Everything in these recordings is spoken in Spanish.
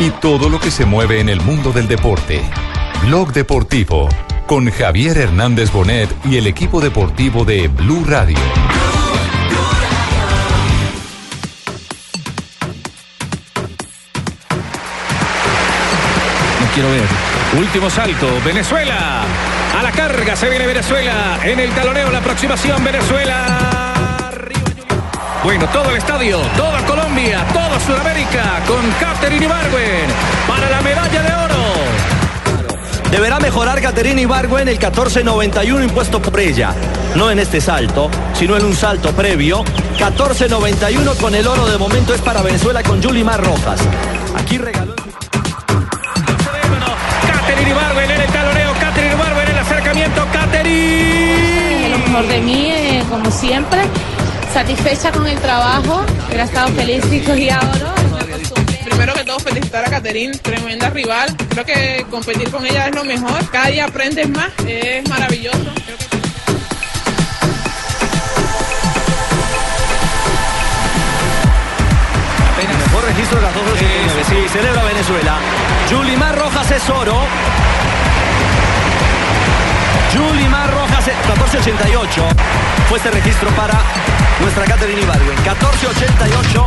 y todo lo que se mueve en el mundo del deporte. Blog Deportivo con Javier Hernández Bonet y el equipo deportivo de Blue Radio. No quiero ver. Último salto. Venezuela. A la carga se viene Venezuela. En el taloneo la aproximación Venezuela. Bueno, todo el estadio, toda Colombia, toda Sudamérica con Catherine Ibargüen para la medalla de oro. Deberá mejorar Caterina Ibargüen el 1491 impuesto por ella. No en este salto, sino en un salto previo. 1491 con el oro de momento es para Venezuela con Yulimar Rojas. Aquí regaló... Catherine Ibargüen en el taloneo, Catherine Ibargüen en el acercamiento, Catherine. Lo mejor de mí, eh, como siempre, satisfecha con el trabajo. Hubiera estado feliz si cogía oro. Primero que todo felicitar a Caterín, tremenda rival. Creo que competir con ella es lo mejor. Cada día aprendes más, es maravilloso. Creo que- mejor registro de las 2.89. Sí, celebra Venezuela. Yulimar Rojas es oro. Yulimar Rojas es 14.88. Fue este registro para nuestra Caterina Ibargüen. 14.88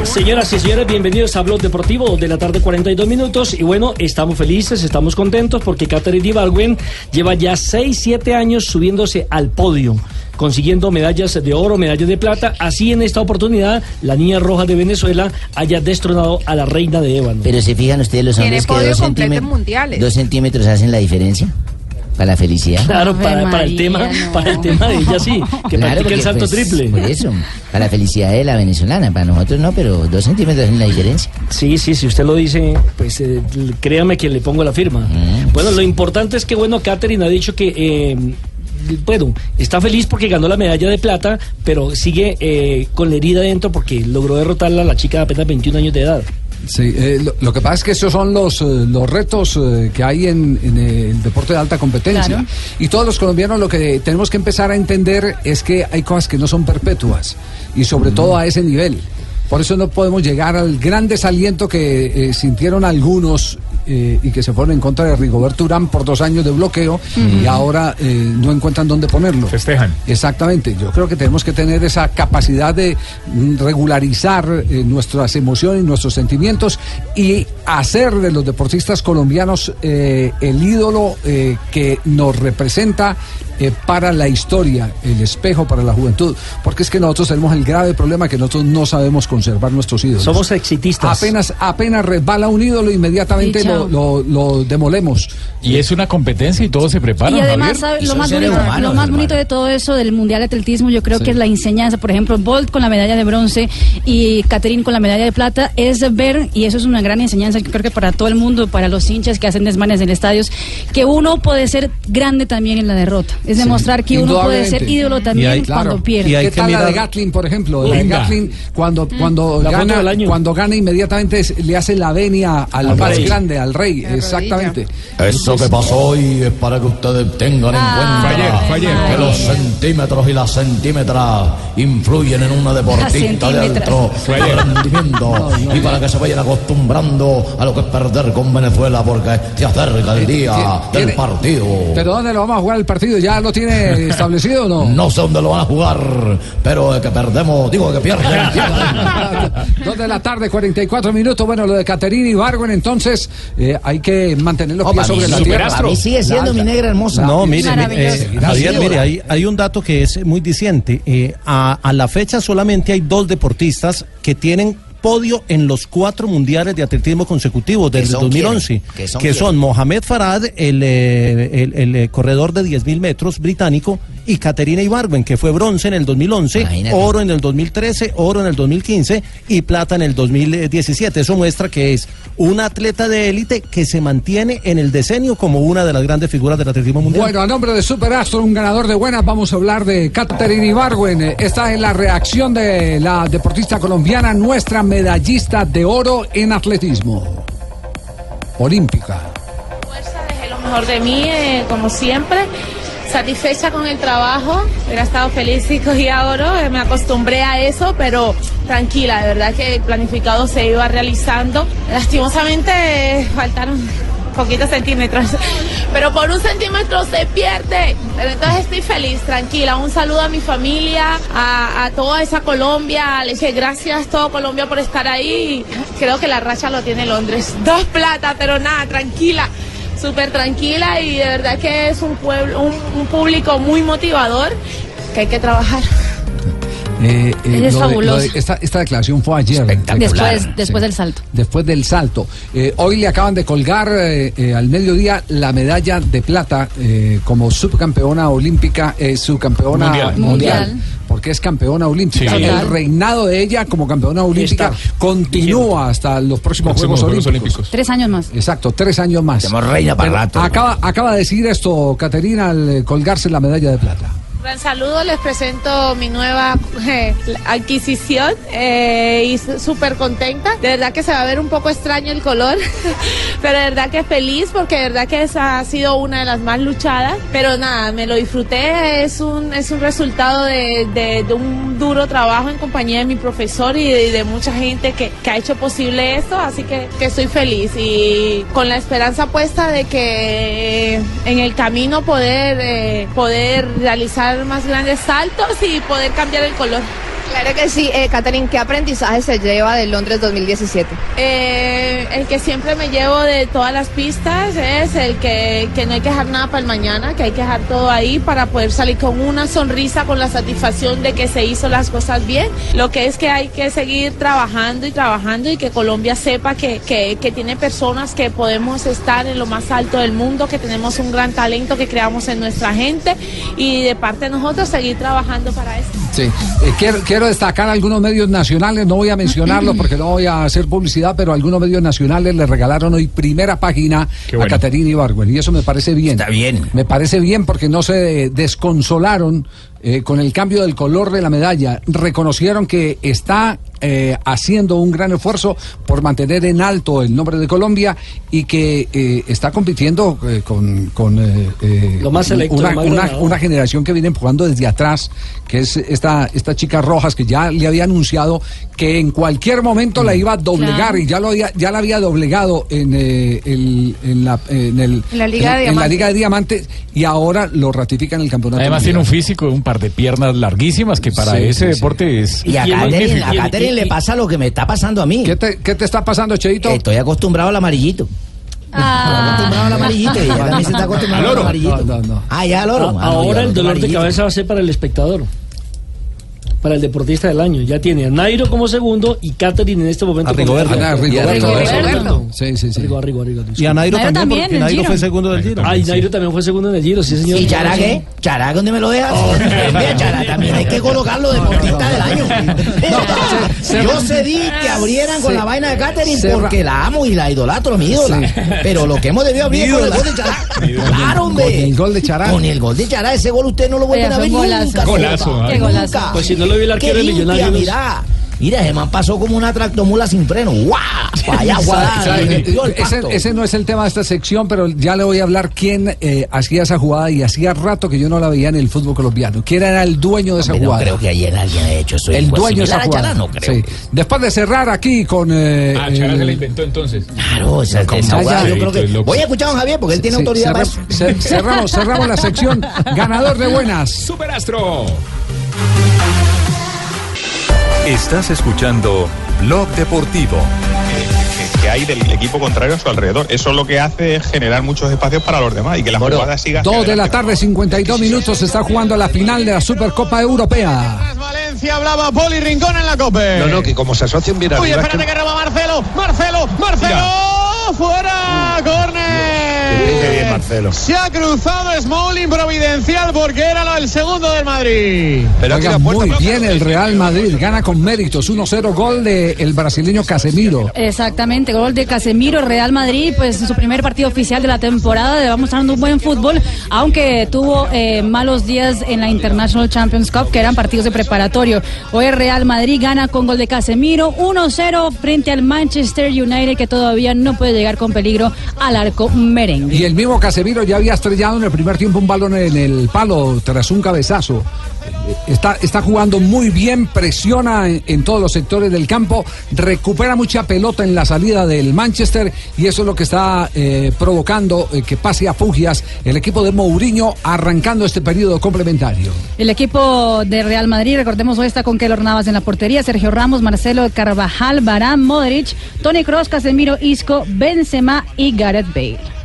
en su... Señoras y señores, bienvenidos a Blog Deportivo de la tarde 42 minutos y bueno, estamos felices, estamos contentos porque Catherine Ibargüen lleva ya 6, 7 años subiéndose al podio, consiguiendo medallas de oro, medallas de plata, así en esta oportunidad la niña roja de Venezuela haya destronado a la reina de Ébano. Pero se fijan ustedes los hombres que dos, centímet- mundiales. dos centímetros hacen la diferencia para la felicidad. Claro, para, para el tema, no. para el tema de ella sí, que Claro, practique el salto pues, triple. Por eso, para la felicidad de la venezolana, para nosotros no, pero dos centímetros hacen la diferencia. Sí, sí, si usted lo dice, pues eh, créame que le pongo la firma. Mm. Bueno, lo importante es que, bueno, Catherine ha dicho que, eh, bueno, está feliz porque ganó la medalla de plata, pero sigue eh, con la herida dentro porque logró derrotarla a la chica de apenas 21 años de edad. Sí, eh, lo, lo que pasa es que esos son los, eh, los retos eh, que hay en, en el deporte de alta competencia. Claro. Y todos los colombianos lo que tenemos que empezar a entender es que hay cosas que no son perpetuas y sobre todo a ese nivel. Por eso no podemos llegar al gran desaliento que eh, sintieron algunos eh, y que se fueron en contra de Rigoberto Urán por dos años de bloqueo y ahora eh, no encuentran dónde ponerlo. Festejan. Exactamente, yo creo que tenemos que tener esa capacidad de mm, regularizar eh, nuestras emociones, nuestros sentimientos y hacer de los deportistas colombianos eh, el ídolo eh, que nos representa eh, para la historia, el espejo para la juventud, porque es que nosotros tenemos el grave problema que nosotros no sabemos conservar nuestros ídolos. Somos exitistas. Apenas, apenas resbala un ídolo, inmediatamente lo, lo- lo demolemos. Y es una competencia y todos se preparan. Y además, lo más, bonito, humanos, lo más bonito de todo eso del Mundial de Atletismo, yo creo Sí. que es la enseñanza. Por ejemplo, Bolt con la medalla de bronce y Catherine con la medalla de plata, es ver, y eso es una gran enseñanza, que creo que para todo el mundo, para los hinchas que hacen desmanes en estadios, que uno puede ser grande también en la derrota. Es demostrar que uno puede ser ídolo también cuando pierde. ¿Qué tal la de Gatlin, por ejemplo? La de Venga. Gatlin, cuando, cuando, La foto gana, del año. cuando gana inmediatamente es- le hace la venia al Al más rey. grande, al rey. Exactamente. Eso que pasó hoy es para que ustedes tengan en Ah, cuenta que los centímetros y las centímetras influyen en una deportista de alto rendimiento y para que se vayan acostumbrando a lo que es perder con Venezuela porque se acerca el día Tiene- del partido. ¿Pero dónde lo vamos a jugar el partido? ¿Ya lo tiene establecido o no? No sé dónde lo van a jugar, pero de que perdemos, digo que pierden. pierden. Dos de la tarde, 44 minutos. Bueno, lo de Caterina Ibargüen, entonces eh, hay que mantener los pies sobre la tierra. para mí sigue siendo mi negra hermosa. No, mire, eh, Javier, mire, hay, hay un dato que es muy diciente. Eh, a, a la fecha solamente hay dos deportistas que tienen podio en los cuatro mundiales de atletismo consecutivos desde son 2011, quiénes? ¿Que son que son Mohamed Farad, el, eh, el- el, eh, corredor de 10.000 metros británico, y Caterina Ibargüen, que fue bronce en el 2011, Imagínate. oro en el 2013, oro en el 2015 y plata en el 2017. Eso muestra que es una atleta de élite que se mantiene en el decenio como una de las grandes figuras del atletismo mundial. Bueno, a nombre de Super Astro, un ganador de buenas, vamos a hablar de Katherine Ibargüen. Esta es la reacción de la deportista colombiana, nuestra medallista de oro en atletismo. Olímpica. Dejé lo mejor de mí, eh, como siempre. Satisfecha con el trabajo, hubiera estado feliz si cogía oro, eh, me acostumbré a eso, pero tranquila, de verdad que el planificado se iba realizando. Lastimosamente faltaron poquitos centímetros, pero por un centímetro se pierde. Pero entonces estoy feliz, tranquila. Un saludo a mi familia, a, a toda esa Colombia. Le dije gracias todo Colombia por estar ahí. Creo que la racha lo tiene Londres. Dos plata, pero nada, tranquila súper tranquila y de verdad que es un pueblo, un, un público muy motivador que hay que trabajar. Eh, Es eh, lo de- fabuloso. lo de- esta, esta declaración fue ayer. Después, después del salto. Después del salto. Eh, hoy le acaban de colgar eh, eh, al mediodía la medalla de plata eh, como subcampeona olímpica, eh, subcampeona Mundial. mundial. Mundial. Porque es campeona olímpica. Sí. El reinado de ella como campeona olímpica continúa hasta los próximos Próximos Juegos Juegos Olímpicos. Olímpicos. Tres años más. Exacto, tres años más. Tenemos reina para rato. Acaba, acaba de decir esto, Caterina, al eh, colgarse la medalla de plata. Gran saludo, les presento mi nueva eh, adquisición eh, y súper contenta. De verdad que se va a ver un poco extraño el color, pero de verdad que feliz porque de verdad que esa ha sido una de las más luchadas. Pero nada, me lo disfruté, es un, es un resultado de, de- de un duro trabajo en compañía de mi profesor y de, de mucha gente que, que ha hecho posible esto, así que, que estoy feliz y con la esperanza puesta de que eh, en el camino poder, eh, poder realizar más grandes saltos y poder cambiar el color. Claro que sí. Eh, Catherine, ¿qué aprendizaje se lleva de Londres 2017? Eh, el que siempre me llevo de todas las pistas es el que, que no hay que dejar nada para el mañana, que hay que dejar todo ahí para poder salir con una sonrisa, con la satisfacción de que se hizo las cosas bien. Lo que es que hay que seguir trabajando y trabajando y que Colombia sepa que, que, que tiene personas que podemos estar en lo más alto del mundo, que tenemos un gran talento que creamos en nuestra gente y de parte de nosotros seguir trabajando para eso. Sí, eh, quiero, quiero destacar algunos medios nacionales, no voy a mencionarlos porque no voy a hacer publicidad, pero algunos medios nacionales le regalaron hoy primera página a. Caterina Ibargüen y eso me parece bien. Está bien. Me parece bien porque no se desconsolaron eh, con el cambio del color de la medalla, reconocieron que está eh, haciendo un gran esfuerzo por mantener en alto el nombre de Colombia y que eh, está compitiendo eh, con, con, eh, eh, Lo más selecto, una, lo más una- generación que viene empujando desde atrás, que es esta, esta chica Rojas, que ya le había anunciado que en cualquier momento la iba a doblegar Claro. y ya, lo había, ya la había doblegado en, eh, el, en, la, en, el- la Liga de en la Diamantes. Liga de Diamantes y ahora lo ratifica en el campeonato. Además tiene un físico, un par de piernas larguísimas que para Sí, ese sí, sí. deporte es Y a ¿Quién- Catherine, quién- a quién- Le pasa lo que me está pasando a mí. ¿Qué te, qué te está pasando, Cheito? Estoy acostumbrado al amarillito. Estoy acostumbrado al amarillito ella también se está acostumbrando al, amarillito. No, no, no. Ah, ya al oro. Ah, ahora el dolor de cabeza va a ser para el espectador. Para el deportista del año. Ya tiene a Nairo como segundo y Catherine en este momento. A Rigoberto. Ah, Rigoberto. Rigoberto. Sí, sí, sí. Arrigo, arrigo, arrigo. Y a Nairo, Nairo también, también, porque Nairo fue segundo del Giro. Ah, y Nairo también fue segundo en el Giro, sí señor. ¿Y Chará qué? ¿Chará dónde me lo dejas? Mira, Chará también hay que colocarlo deportista del año. se- Yo cedí que abrieran con la vaina de Catherine porque la amo y la idolatro, mi ídola. Pero lo que hemos debido abrir es con el gol de Chará. Claro, hombre. Con el gol de Chará. Con el gol de Chará. Ese gol usted no lo vuelven a ver nunca. Golazo, golazo. Pues si no lo el arquero de Millonarios. Mira. Mira, ese man pasó como una tractomula sin freno. ¡Guau! Allá, eh, metió el ese, no es el tema de esta sección, pero ya le voy a hablar quién eh, hacía esa jugada y hacía rato que yo no la veía en el fútbol colombiano. ¿Quién era el dueño de esa Hombre, no jugada? creo que ayer alguien haya hecho eso. el dueño de esa jugada. no creo. Sí. Después de cerrar aquí con. eh, Ah, Chara el- se la inventó entonces. Claro, esa, Como esa ya, jugada ya. yo creo que... Voy a escuchar a don Javier porque él tiene Sí, autoridad para eso. cer- cerramos, cerramos la sección. Ganador de buenas. Superastro. Estás escuchando Blog Deportivo. que hay del equipo contrario a su alrededor. Eso lo que hace es generar muchos espacios para los demás y que la jugada siga. Dos de la tarde, 52 minutos. Se está jugando la final de la Supercopa Europea. Valencia hablaba Poli Rincón en la COPE. No, no, que como se asocien bien Uy, arriba, espérate es que roba Marcelo. Marcelo, Marcelo. Fuera, córner. Marcelo. Se ha cruzado Smalling providencial porque era el segundo del Madrid. Oiga, muy bien el Real Madrid, gana con méritos, 1-0 gol del brasileño Casemiro. Exactamente, gol de Casemiro, Real Madrid, pues en su primer partido oficial de la temporada, le va mostrando un buen fútbol, aunque tuvo eh, malos días en la International Champions Cup, que eran partidos de preparatorio. Hoy el Real Madrid gana con gol de Casemiro, 1-0 frente al Manchester United, que todavía no puede llegar con peligro al arco merengue. Y el mismo Casemiro ya había estrellado en el primer tiempo un balón en el palo tras un cabezazo. Está, está jugando muy bien, presiona en, todos los sectores del campo, recupera mucha pelota en la salida del Manchester y eso es lo que está eh, provocando eh, que pase a fugias el equipo de Mourinho arrancando este periodo complementario. El equipo de Real Madrid, recordemos hoy está con Keylor Navas en la portería, Sergio Ramos, Marcelo Carvajal, Barán, Modric, Tony Cross, Casemiro, Isco, Benzema y Gareth Bale.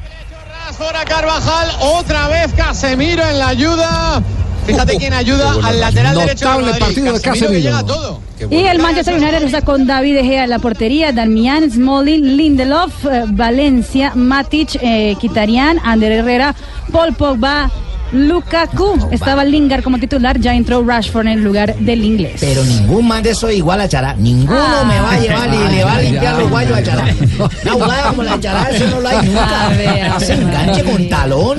Ahora Carvajal, otra vez Casemiro en la ayuda. Fíjate quién ayuda al lateral derecho Notable Madrid. partido de que Casemiro. llega a todo. Y el Manchester United está con David De Gea en la portería, Darmian, Smalling, Lindelof, eh, Valencia, Matic, eh, Kitarian, Ander Herrera, Paul Pogba, Lukaku. Estaba Lingard como titular, ya entró Rashford en el lugar del inglés. Pero ningún man de eso es igual a Chará. Ninguno Ah. me va a llevar y le va a limpiar ya, los guayos a ya. Chará. Una volada como la Chará, eso no lo hay nunca. Ver, ver, enganche con talón,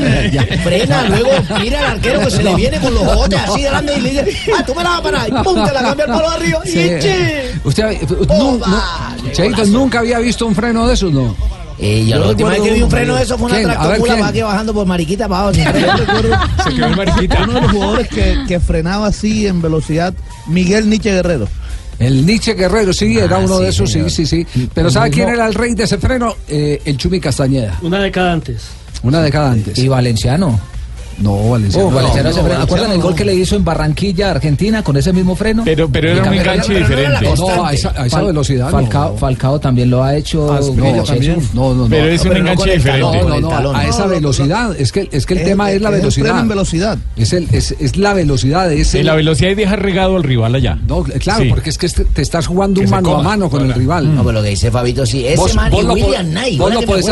frena, luego mira al arquero que se le viene con los ojos así delante y le dice, ah, tú me la vas a parar. Y pum, te la cambia el palo arriba. Y Sí. eche. Usted, eh, nu- nu- Cheito, nunca había visto un freno de esos, ¿no? Eh, yo la última vez que vi un freno de eso fue una ¿Quién? A ver, tractocula ¿quién? va aquí bajando por Mariquita para abajo. Se quedó el mariquita. Uno de los jugadores que, que frenaba así en velocidad, Miguel Nietzsche Guerrero. El Nietzsche Guerrero, sí, era Ah, uno sí, de esos, señor. sí, sí, sí. Pero El ¿sabe quién era el rey de ese freno? Eh, el Chumi Castañeda. Una década antes. Una década antes. ¿Y Valenciano? No, Valenciano. Oh, Valenciano no, se no, frena. ¿Acuerdan el gol que le hizo en Barranquilla, Argentina, con ese mismo freno? Pero- pero era un enganche diferente. No, a esa- a esa Fal- velocidad, no. Falcao, Falcao también lo ha hecho. Ah, no, también. No, no, no. Pero es un enganche el diferente. No, no, no, a esa velocidad. Es que, es que el Es- tema es la es el velocidad. freno en velocidad. Es, el, es, es la velocidad. Es el- la velocidad y deja regado al rival allá. No, claro, Sí. porque es que te estás jugando Que un mano coma. a mano con el rival. No, pero lo que dice Fabito, sí, ese man William Knight. vos lo podés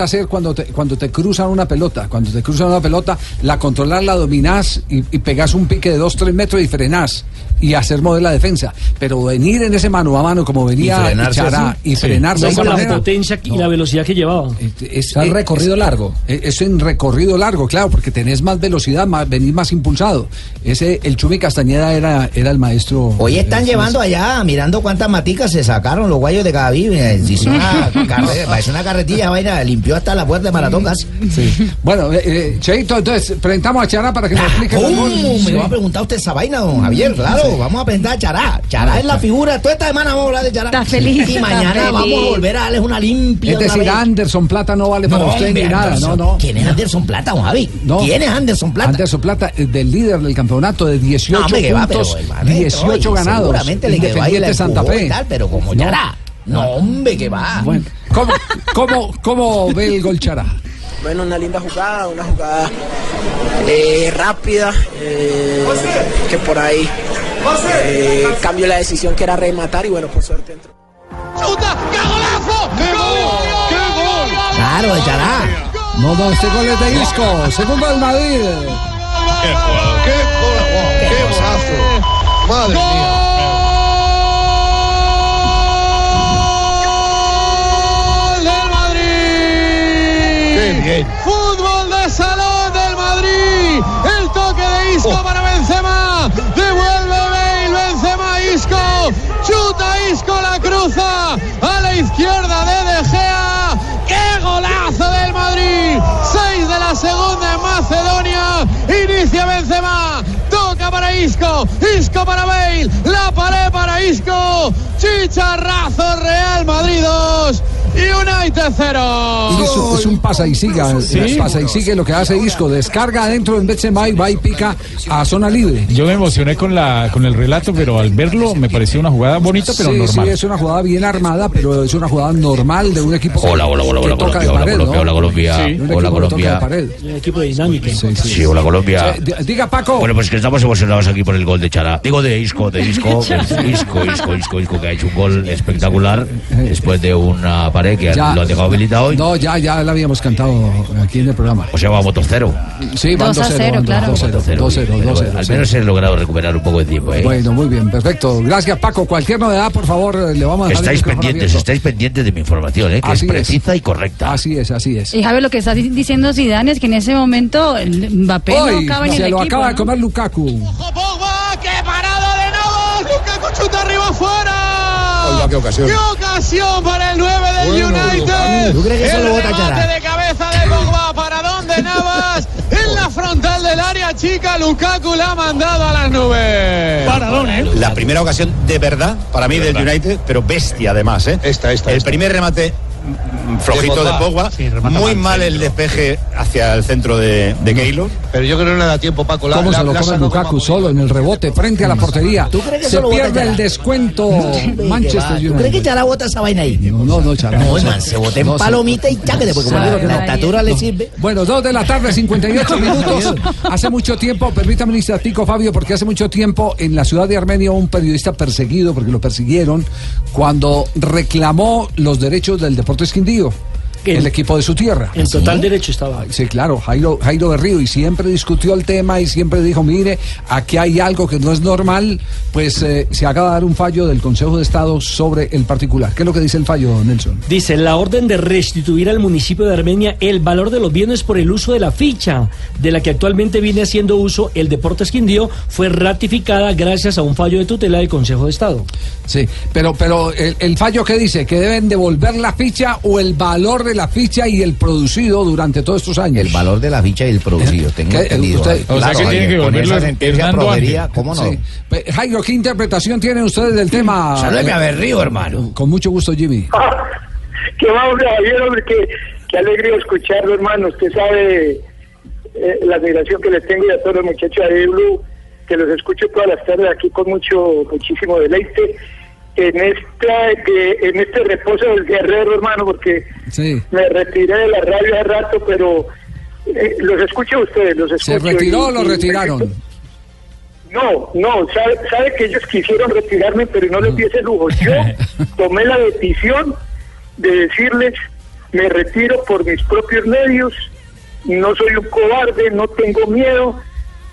hacer, cuando te cruzan una pelota. Cuando te cruzan una pelota, la controlas, la dominás y, y pegás un pique de 2, 3 metros y frenás y hacer mover la defensa. Pero venir en ese mano a mano como venía Y frenarse Chará y Sí. frenarse No, de esa con la manera, potencia y la velocidad que llevaba. es, sea, el recorrido largo. Es, es en recorrido largo, claro, porque tenés más velocidad, más, venís más impulsado. Ese, el Chumi Castañeda era, era el maestro. Hoy están eh, llevando allá, mirando cuántas maticas se sacaron los guayos de Gaví. Hizo una, carre- una carretilla, vaina, limpió hasta la puerta de maratón casi. Sí. Bueno, eh, eh, Cheito, entonces presentamos a Chará para que nos explique ¿Cómo? Me va a preguntar usted esa vaina, don Javier. Claro, Sí. vamos a presentar a Chará. Chará es la figura. Toda esta semana vamos a hablar de Chará. Está feliz, Y está mañana feliz. vamos a volver a darles una limpia. Es decir. Anderson Plata no vale para No, usted hombre, ni nada, Anderson. no, no. ¿Quién es Anderson Plata, don Javi? No. ¿Quién es Anderson Plata? Anderson Plata, eh, del líder del campeonato de 18 No, hombre, que va, pero puntos, el man entró 18 y ganados. Seguramente le quedó ahí la Santa Fe. y tal, pero como No. Chará. No, hombre, que va. Bueno, ¿cómo, cómo, cómo ve el gol Chará? Bueno, una linda jugada, una jugada eh, rápida, eh, que por ahí eh, cambió la decisión que era rematar y bueno, por suerte entró. ¡Chuta! ¡Qué golazo! ¡Qué gol! ¡Qué gol! Claro, de Chará. No, no, este gol es de Isco, segundo del Madrid. ¡Qué golazo! ¡Qué golazo! ¡Madre mía! Bien! ¡Fútbol de salón del Madrid! El toque de Isco para Benzema. Devuelve Bale, Benzema, Isco. Chuta Isco, la cruza a la izquierda de De Gea. ¡Qué golazo del Madrid! Seis de la segunda en Macedonia. Inicia Benzema. Toca para Isco. Isco para Bale. La pared para Isco. Chicharrazo Real Madrid 2. Y United 0. Y es, es un pasa y siga, Sí. pasa y sigue lo que hace Isco, descarga adentro en Benzema y va y pica a zona libre. Yo me emocioné con la con el relato, pero al verlo me pareció una jugada bonita, pero sí, normal. sí, es una jugada bien armada, pero es una jugada normal de un equipo Hola, hola, hola, hola, Colombia, hola, Colombia, hola, Colombia, hola, Colombia. Un equipo dinámico. Sí, hola Colombia. Diga Paco. Bueno, pues que estamos emocionados aquí por el gol de Chara. Digo de Isco, de Isco, Isco, Isco, Isco, Isco, que ha hecho un gol espectacular después de una Que Ya. lo dejado habilitado hoy. No, ya, ya la habíamos cantado aquí en el programa. O sea, vamos 2-0. Sí, van 2 a 2-0. 0, van claro. 2-0, 2-0, Bueno, 2-0, Al menos he logrado recuperar un poco de tiempo. ¿eh? Bueno, muy bien, perfecto. Gracias, Paco. Cualquier novedad, por favor, eh, le vamos a dejar estáis pendientes, abierto. estáis pendientes de mi información, ¿eh? que Así es es. precisa y correcta. Así es, así es. Y Javier, lo que está di- diciendo Zidane es que en ese momento el Mbappé Hoy no acaba en se el lo equipo. acaba de ¿no? comer Lukaku. ¡Qué parada de Navas! ¡Lukaku chuta arriba afuera! Qué ocasión. ¡Qué ocasión para el 9 del Bueno, United! ¿Tú crees que eso el remate de cabeza de Pogba para donde Navas en la frontal del área chica Lukaku la ha mandado a las nubes. Paradón, ¿eh? La primera ocasión de verdad para mí del United, pero bestia además, ¿eh? Esta, esta. El primer remate flojito de Pogba, muy mal el despeje hacia el centro de, de Keylor. Pero yo creo que no le da tiempo, Paco. La- ¿Cómo la- se lo come Lukaku solo en el rebote frente a la portería? ¿Tú crees que Se pierde el descuento Manchester ¿Tú crees que United. Chará bota esa vaina ahí? No, no, no, Chará. No, man, se bota en no, palomita y cháquete, porque como digo que la estatura le sirve. Bueno, dos de la tarde, 58 minutos. Hace mucho tiempo, permítame un instantico, Fabio, porque hace mucho tiempo en la ciudad de Armenia un periodista perseguido, porque lo persiguieron, cuando reclamó los derechos del Deportes Quindío. El equipo de su tierra. En total derecho estaba. Sí, claro, Jairo, Jairo Berrío, y siempre discutió el tema y siempre dijo, mire, aquí hay algo que no es normal, pues eh, se acaba de dar un fallo del Consejo de Estado sobre el particular. ¿Qué es lo que dice el fallo, Nelson? Dice, la orden de restituir al municipio de Armenia el valor de los bienes por el uso de la ficha de la que actualmente viene haciendo uso el Deportes Quindío fue ratificada gracias a un fallo de tutela del Consejo de Estado. Sí, pero, pero el, el fallo que dice que deben devolver la ficha o el valor de la ficha y el producido durante todos estos años. El valor de la ficha y el producido, tengo entendido. Claro, oye, con esa sentencia proveería, ¿cómo no? Pe- Jairo, ¿qué interpretación tienen ustedes del tema? Saludeme a Eh, Berrío, hermano. Con mucho gusto, Jimmy. Qué va, hombre, Javier, hombre, qué, qué alegría escucharlo, hermano. Usted sabe eh, la admiración que le tengo y a todos los muchachos de Blue, que los escucho todas las tardes aquí con mucho, muchísimo deleite. En esta, que, en este reposo del guerrero, hermano, porque Sí. me retiré de la radio hace rato, pero eh, los escucho a ustedes, los ¿Se escucho. retiró o y- lo y- retiraron? no, no, sabe, sabe que ellos quisieron retirarme, pero no les di ese lujo. Yo tomé la decisión de decirles, me retiro por mis propios medios, no soy un cobarde, no tengo miedo,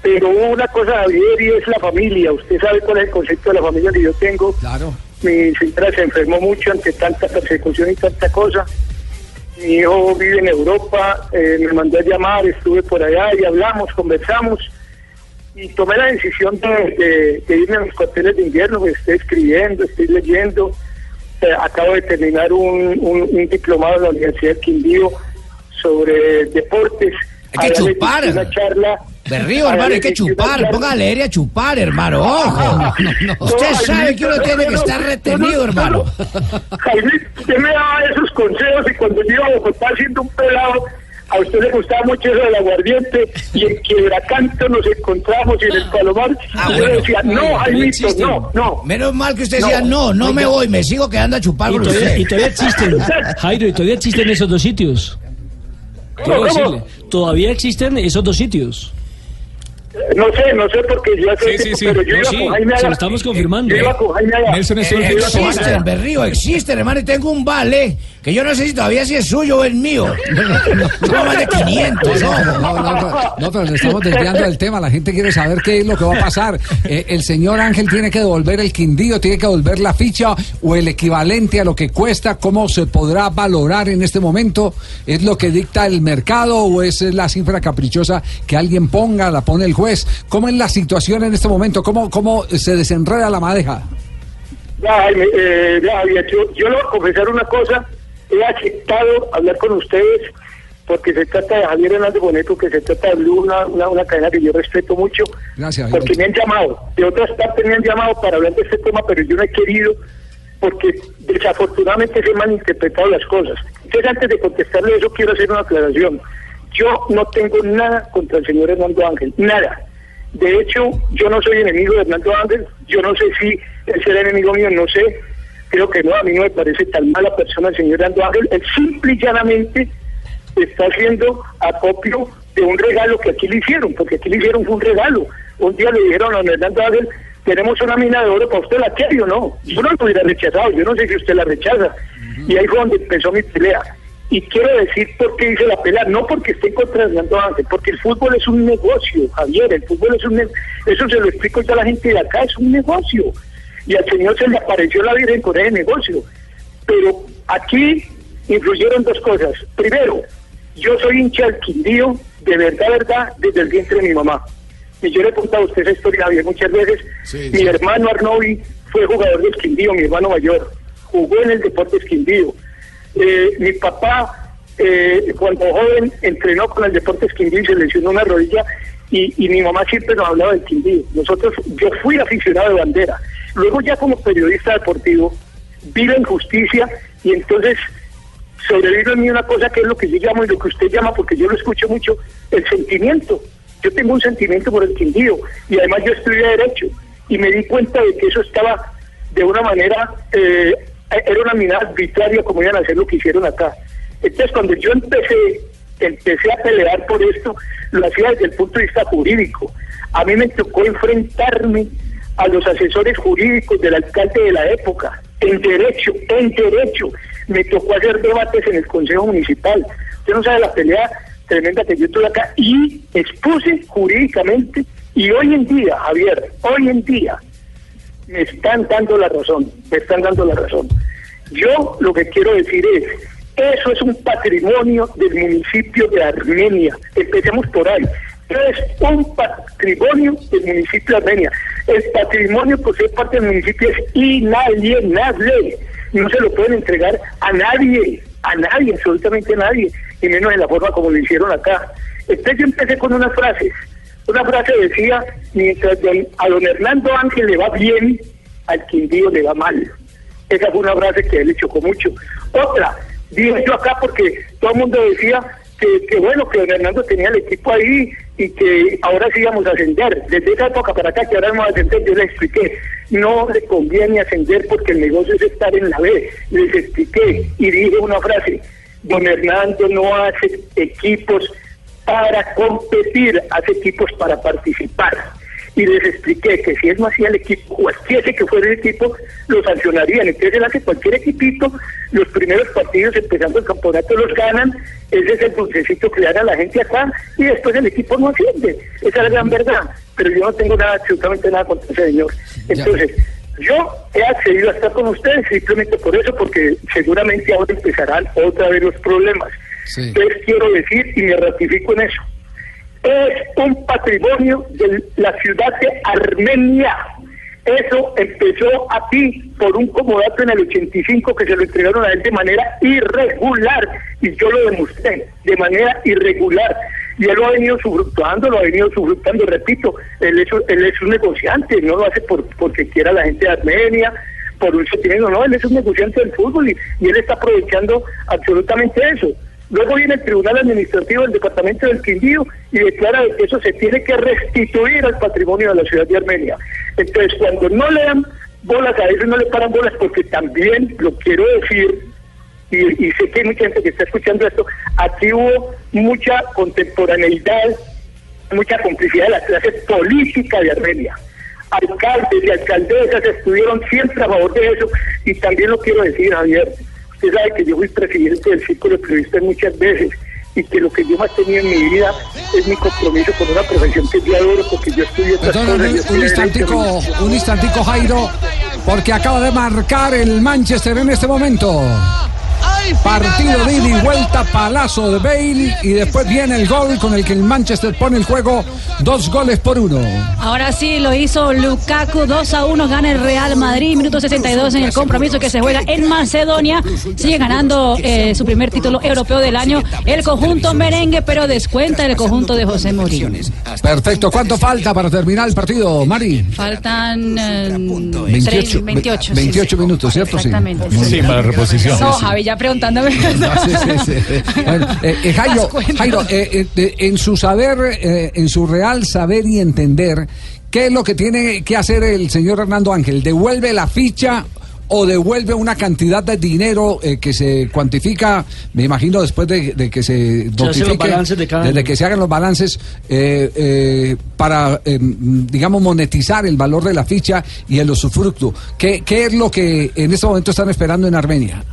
pero una cosa, Javier, y es la familia. Usted sabe cuál es el concepto de la familia que yo tengo. Claro. Mi señora se enfermó mucho ante tanta persecución y tanta cosa. Mi hijo vive en Europa, eh, me mandó a llamar, estuve por allá y hablamos, conversamos y tomé la decisión de, de- de irme a mis cuarteles de invierno, pues, estoy escribiendo, estoy leyendo, Eh, acabo de terminar un, un- un diplomado en la Universidad de Quindío sobre deportes. Hay que chupar. Una charla. Berrío, hermano, hay que chupar. Póngale aire a chupar, hermano. Ojo. Usted No, sabe que uno no, tiene no, que no, estar retenido, no, hermano. Jaime, usted me daba esos consejos y cuando yo iba a Bogotá siendo un pelado, a usted le gustaba mucho eso del aguardiente y en Quiebracanto nos encontramos y en el Palomar Ah, y yo bueno. decía, no, Jaimito, no, no. Menos mal que usted No. decía, no, no me voy, me sigo quedando a chupar Y con todavía, usted. y todavía existen, Jairo, y todavía existen esos dos sitios. Quiero ¿Cómo? decirle, todavía existen esos dos sitios. No sé, no sé porque yo hace Sí, sí, sí. pero yo No, iba sí, con Jaime se lo estamos confirmando. Yo iba con Jaime Ara- Nelson es un Eh, Existen, Berrío, existen, hermano, y tengo un vale que yo no sé si todavía si es suyo o es mío. Tengo más de 500, No, ¿no? no, no, no, pero le estamos desviando del tema. La gente quiere saber qué es lo que va a pasar. Eh, el señor Ángel tiene que devolver el quindío, tiene que devolver la ficha o el equivalente a lo que cuesta. ¿Cómo se podrá valorar en este momento? ¿Es lo que dicta el mercado o es la cifra caprichosa que alguien ponga, la pone el juez? ¿Cómo es la situación en este momento? ¿Cómo, cómo se desenreda la madeja? Ya, Jaime, eh, ya, yo, yo le voy a confesar una cosa. He aceptado hablar con ustedes porque se trata de Javier Hernández Boneto, que se trata de Blue, una, una, una cadena que yo respeto mucho. Gracias. Porque me han llamado, de otras partes me han llamado para hablar de este tema, pero yo no he querido porque desafortunadamente se han malinterpretado las cosas. Entonces, antes de contestarle eso, quiero hacer una aclaración. Yo no tengo nada contra el señor Hernando Ángel, nada. De hecho, yo no soy enemigo de Hernando Ángel, yo no sé si él será enemigo mío, no sé. Creo que no, a mí no me parece tan mala persona el señor Hernando Ángel. Él simple y llanamente está haciendo acopio de un regalo que aquí le hicieron, porque aquí le hicieron un regalo. Un día le dijeron a Hernando Ángel, tenemos una mina de oro, ¿para usted la quiere o no? Yo no la hubiera rechazado, yo no sé si usted la rechaza. Y ahí fue donde empezó mi pelea. Y quiero decir por qué hice la pelea, no porque esté en contra de Hernando Ángel, porque el fútbol es un negocio, Javier, el fútbol es un negocio, eso se lo explico ya a la gente de acá, es un negocio. Y al señor se le apareció la Virgen con ese negocio. Pero aquí influyeron dos cosas. Primero, yo soy hincha del Quindío, de verdad, verdad, desde el vientre de mi mamá. Y yo le he contado a usted esa historia Javier, muchas veces. mi hermano Arnovi fue jugador del Quindío, mi hermano mayor. Jugó en el Deportes Quindío. Eh, mi papá, eh, cuando joven, entrenó con el Deportes Quindío y se lesionó una rodilla. Y, y mi mamá siempre nos hablaba del Quindío. Nosotros, yo fui aficionado de bandera. Luego ya como periodista deportivo, vi la injusticia y entonces sobrevino en mí una cosa que es lo que yo llamo y lo que usted llama, porque yo lo escucho mucho, el sentimiento. Yo tengo un sentimiento por el Quindío y además yo estudié Derecho y me di cuenta de que eso estaba de una manera, eh, era una mina arbitraria como iban a hacer lo que hicieron acá. Entonces cuando yo empecé, empecé a pelear por esto, lo hacía desde el punto de vista jurídico. A mí me tocó enfrentarme a los asesores jurídicos del alcalde de la época, en derecho, en derecho. Me tocó hacer debates en el Consejo Municipal. Usted no sabe la pelea tremenda que yo tuve acá y expuse jurídicamente y hoy en día, Javier, hoy en día me están dando la razón, me están dando la razón. Yo lo que quiero decir es, eso es un patrimonio del municipio de Armenia. Empecemos por ahí. Es un patrimonio del municipio de Armenia. El patrimonio por ser parte del municipio es inalienable. No se lo pueden entregar a nadie, a nadie, absolutamente a nadie, y menos de la forma como lo hicieron acá. Entonces yo empecé con unas frases. Una frase decía, mientras a don Hernando Ángel le va bien, al Quindío le va mal. Esa fue una frase que él le chocó mucho. Otra, dije yo acá porque todo el mundo decía que, que bueno, que don Hernando tenía el equipo ahí y que ahora sí íbamos a ascender. Desde esa época para acá que ahora vamos a ascender, yo les expliqué, no le conviene ascender porque el negocio es estar en la B. Les expliqué y dije una frase, don Hernando no hace equipos para competir, hace equipos para participar. Y les expliqué que si él no hacía el equipo, cualquiera que fuera el equipo, lo sancionarían. Entonces él hace cualquier equipito, los primeros partidos empezando el campeonato los ganan, ese es el dulcecito que le dan a la gente acá, y después el equipo no asciende. Esa es la gran verdad. Pero yo no tengo nada, absolutamente nada contra ese señor. Entonces, yo he accedido a estar con ustedes simplemente por eso, porque seguramente ahora empezarán otra vez los problemas. Quiero decir, y me ratifico en eso, es un patrimonio de la ciudad de Armenia. Eso empezó aquí por un comodato en el 85 que se lo entregaron a él de manera irregular. Y yo lo demostré de manera irregular. Y él lo ha venido subfructuando, lo ha venido subfructuando, repito, él es, él es un negociante, no lo hace por, porque quiera la gente de Armenia, por un sentimiento, no, él es un negociante del fútbol y él está aprovechando absolutamente eso. Luego viene el Tribunal Administrativo del Departamento del Quindío y declara que eso se tiene que restituir al patrimonio de la ciudad de Armenia. Entonces, cuando no le dan bolas a eso, no le paran bolas, porque también lo quiero decir, y, y sé que hay mucha gente que está escuchando esto, aquí hubo mucha contemporaneidad, mucha complicidad de la clase política de Armenia. Alcaldes y alcaldesas estuvieron siempre a favor de eso, y también lo quiero decir, Javier, usted sabe que yo fui presidente del Círculo de Periodistas muchas veces, y que lo que yo más tenía en mi vida es mi compromiso con una profesión que yo adoro, porque yo estudié otras Perdón, cosas. un, instantico, un instantico, Jairo, porque acaba de marcar el Manchester en este momento. Partido de ida y vuelta, palazo de Bale y después viene el gol con el que el Manchester pone el juego dos goles por uno. Ahora sí lo hizo Lukaku, 2 a 1 gana el Real Madrid, minuto 62 en el compromiso que se juega en Macedonia. Sigue ganando eh, su primer título europeo del año el conjunto merengue, pero descuenta el conjunto de José Mourinho. Perfecto, ¿cuánto falta para terminar el partido, Mari? Faltan eh, 28, 28. 28 minutos, ¿cierto? Exactamente. Sí, para reposición. No, Javi, ya preguntándome. Sí, sí, sí. Bueno, eh, eh, Jairo, eh, eh, en su saber, eh, en su real saber y entender, ¿qué es lo que tiene que hacer el señor Hernando Ángel? ¿Devuelve la ficha o devuelve una cantidad de dinero eh, que se cuantifica, me imagino después de, de que se los balances de cada desde año. que se hagan los balances eh, eh, para, eh, digamos, monetizar el valor de la ficha y el usufructo. ¿Qué, ¿Qué es lo que en este momento están esperando en Armenia?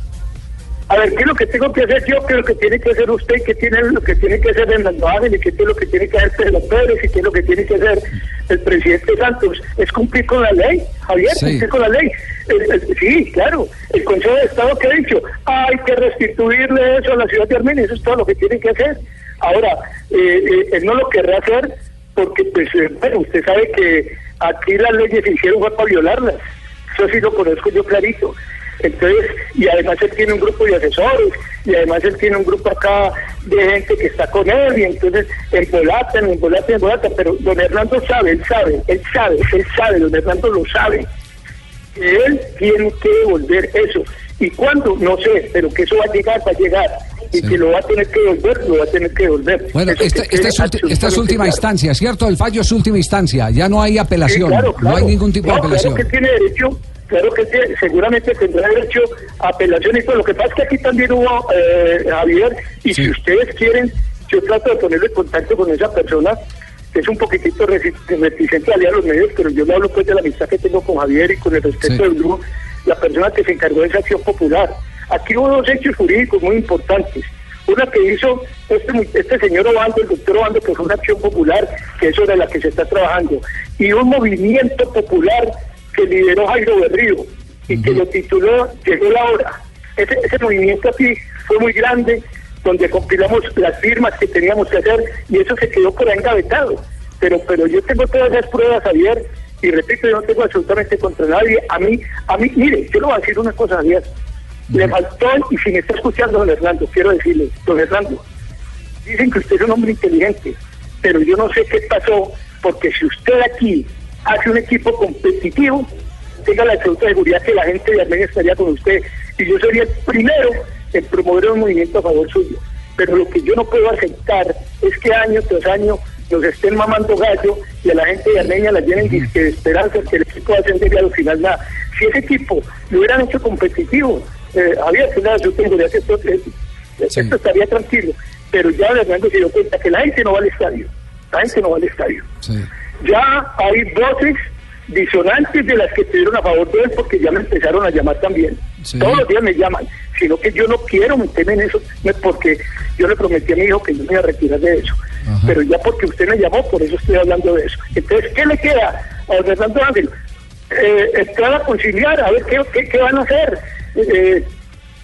A ver, ¿qué es lo que tengo que hacer yo? ¿Qué es lo que tiene que hacer usted? ¿Qué tiene lo que tiene que hacer Hernando Ángel? ¿Qué es lo que tiene que hacer Pedro Pérez? ¿Y qué es lo que tiene que hacer el presidente Santos? Es cumplir con la ley, Javier, Sí. cumplir con la ley. El- el- sí, claro. El Consejo de Estado que ha dicho, hay que restituirle eso a la ciudad de Armenia, eso es todo lo que tienen que hacer. Ahora, eh, eh, él no lo querrá hacer porque, pues, eh, bueno, usted sabe que aquí las leyes se hicieron fue para violarlas. Eso sí lo conozco yo clarito. Entonces, y además él tiene un grupo de asesores, y además él tiene un grupo acá de gente que está con él, y entonces embolatan, embolatan, embolatan, pero don Hernando sabe, él sabe, él sabe, él sabe, don Hernando lo sabe, que él tiene que devolver eso. ¿Y cuándo? No sé, pero que eso va a llegar, va a llegar, y que lo va a tener que devolver, lo va a tener que devolver. Bueno, esta, que esta es, esta es última instancia, ¿cierto? El fallo es última instancia, ya no hay apelación, Sí, claro, no hay ningún tipo de apelación. Claro que tiene derecho, claro que tiene- seguramente tendrá derecho a apelación y todo. Lo que pasa es que aquí también hubo, eh, Javier, y si ustedes quieren, yo trato de ponerle contacto con esa persona que es un poquitito reticente a los medios, pero yo le hablo pues de la amistad que tengo con Javier y con el respeto del grupo, la persona que se encargó de esa acción popular. Aquí hubo dos hechos jurídicos muy importantes. Una que hizo este, este señor Obando, el doctor Obando, que fue una acción popular, que es sobre la que se está trabajando, y un movimiento popular que lideró Jairo Berrío y que lo tituló Llegó la hora. Ese, ese movimiento aquí fue muy grande, donde compilamos las firmas que teníamos que hacer y eso se quedó por ahí engavetado. Pero, pero yo tengo todas esas pruebas, Javier, y repito, yo no tengo absolutamente contra nadie. A mí, a mí, mire, yo le voy a decir una cosa, Javier. Le faltó, y si me está escuchando, don Hernando, quiero decirle, don Hernando, dicen que usted es un hombre inteligente, pero yo no sé qué pasó, porque si usted aquí hace un equipo competitivo, tenga la absoluta seguridad que la gente de Armenia estaría con usted, y yo sería el primero en promover un movimiento a favor suyo. Pero lo que yo no puedo aceptar es que año tras año nos estén mamando gallo y a la gente de Armenia la llenen de esperanzas que el equipo va a ascender y al final nada. Si ese equipo lo hubieran hecho competitivo, eh, había que nada, yo tengo que esto, eh, esto estaría tranquilo. Pero ya Hernando se dio cuenta que la gente no va al estadio. La gente no va al estadio. Ya hay voces disonantes de las que estuvieron a favor de él porque ya me empezaron a llamar también. Todos los días me llaman, sino que yo no quiero meterme en eso porque yo le prometí a mi hijo que yo me iba a retirar de eso. Pero ya porque usted me llamó, por eso estoy hablando de eso. Entonces, ¿qué le queda a don Fernando Ángel? Eh, entrar a conciliar, a ver qué, qué, qué van a hacer. Eh,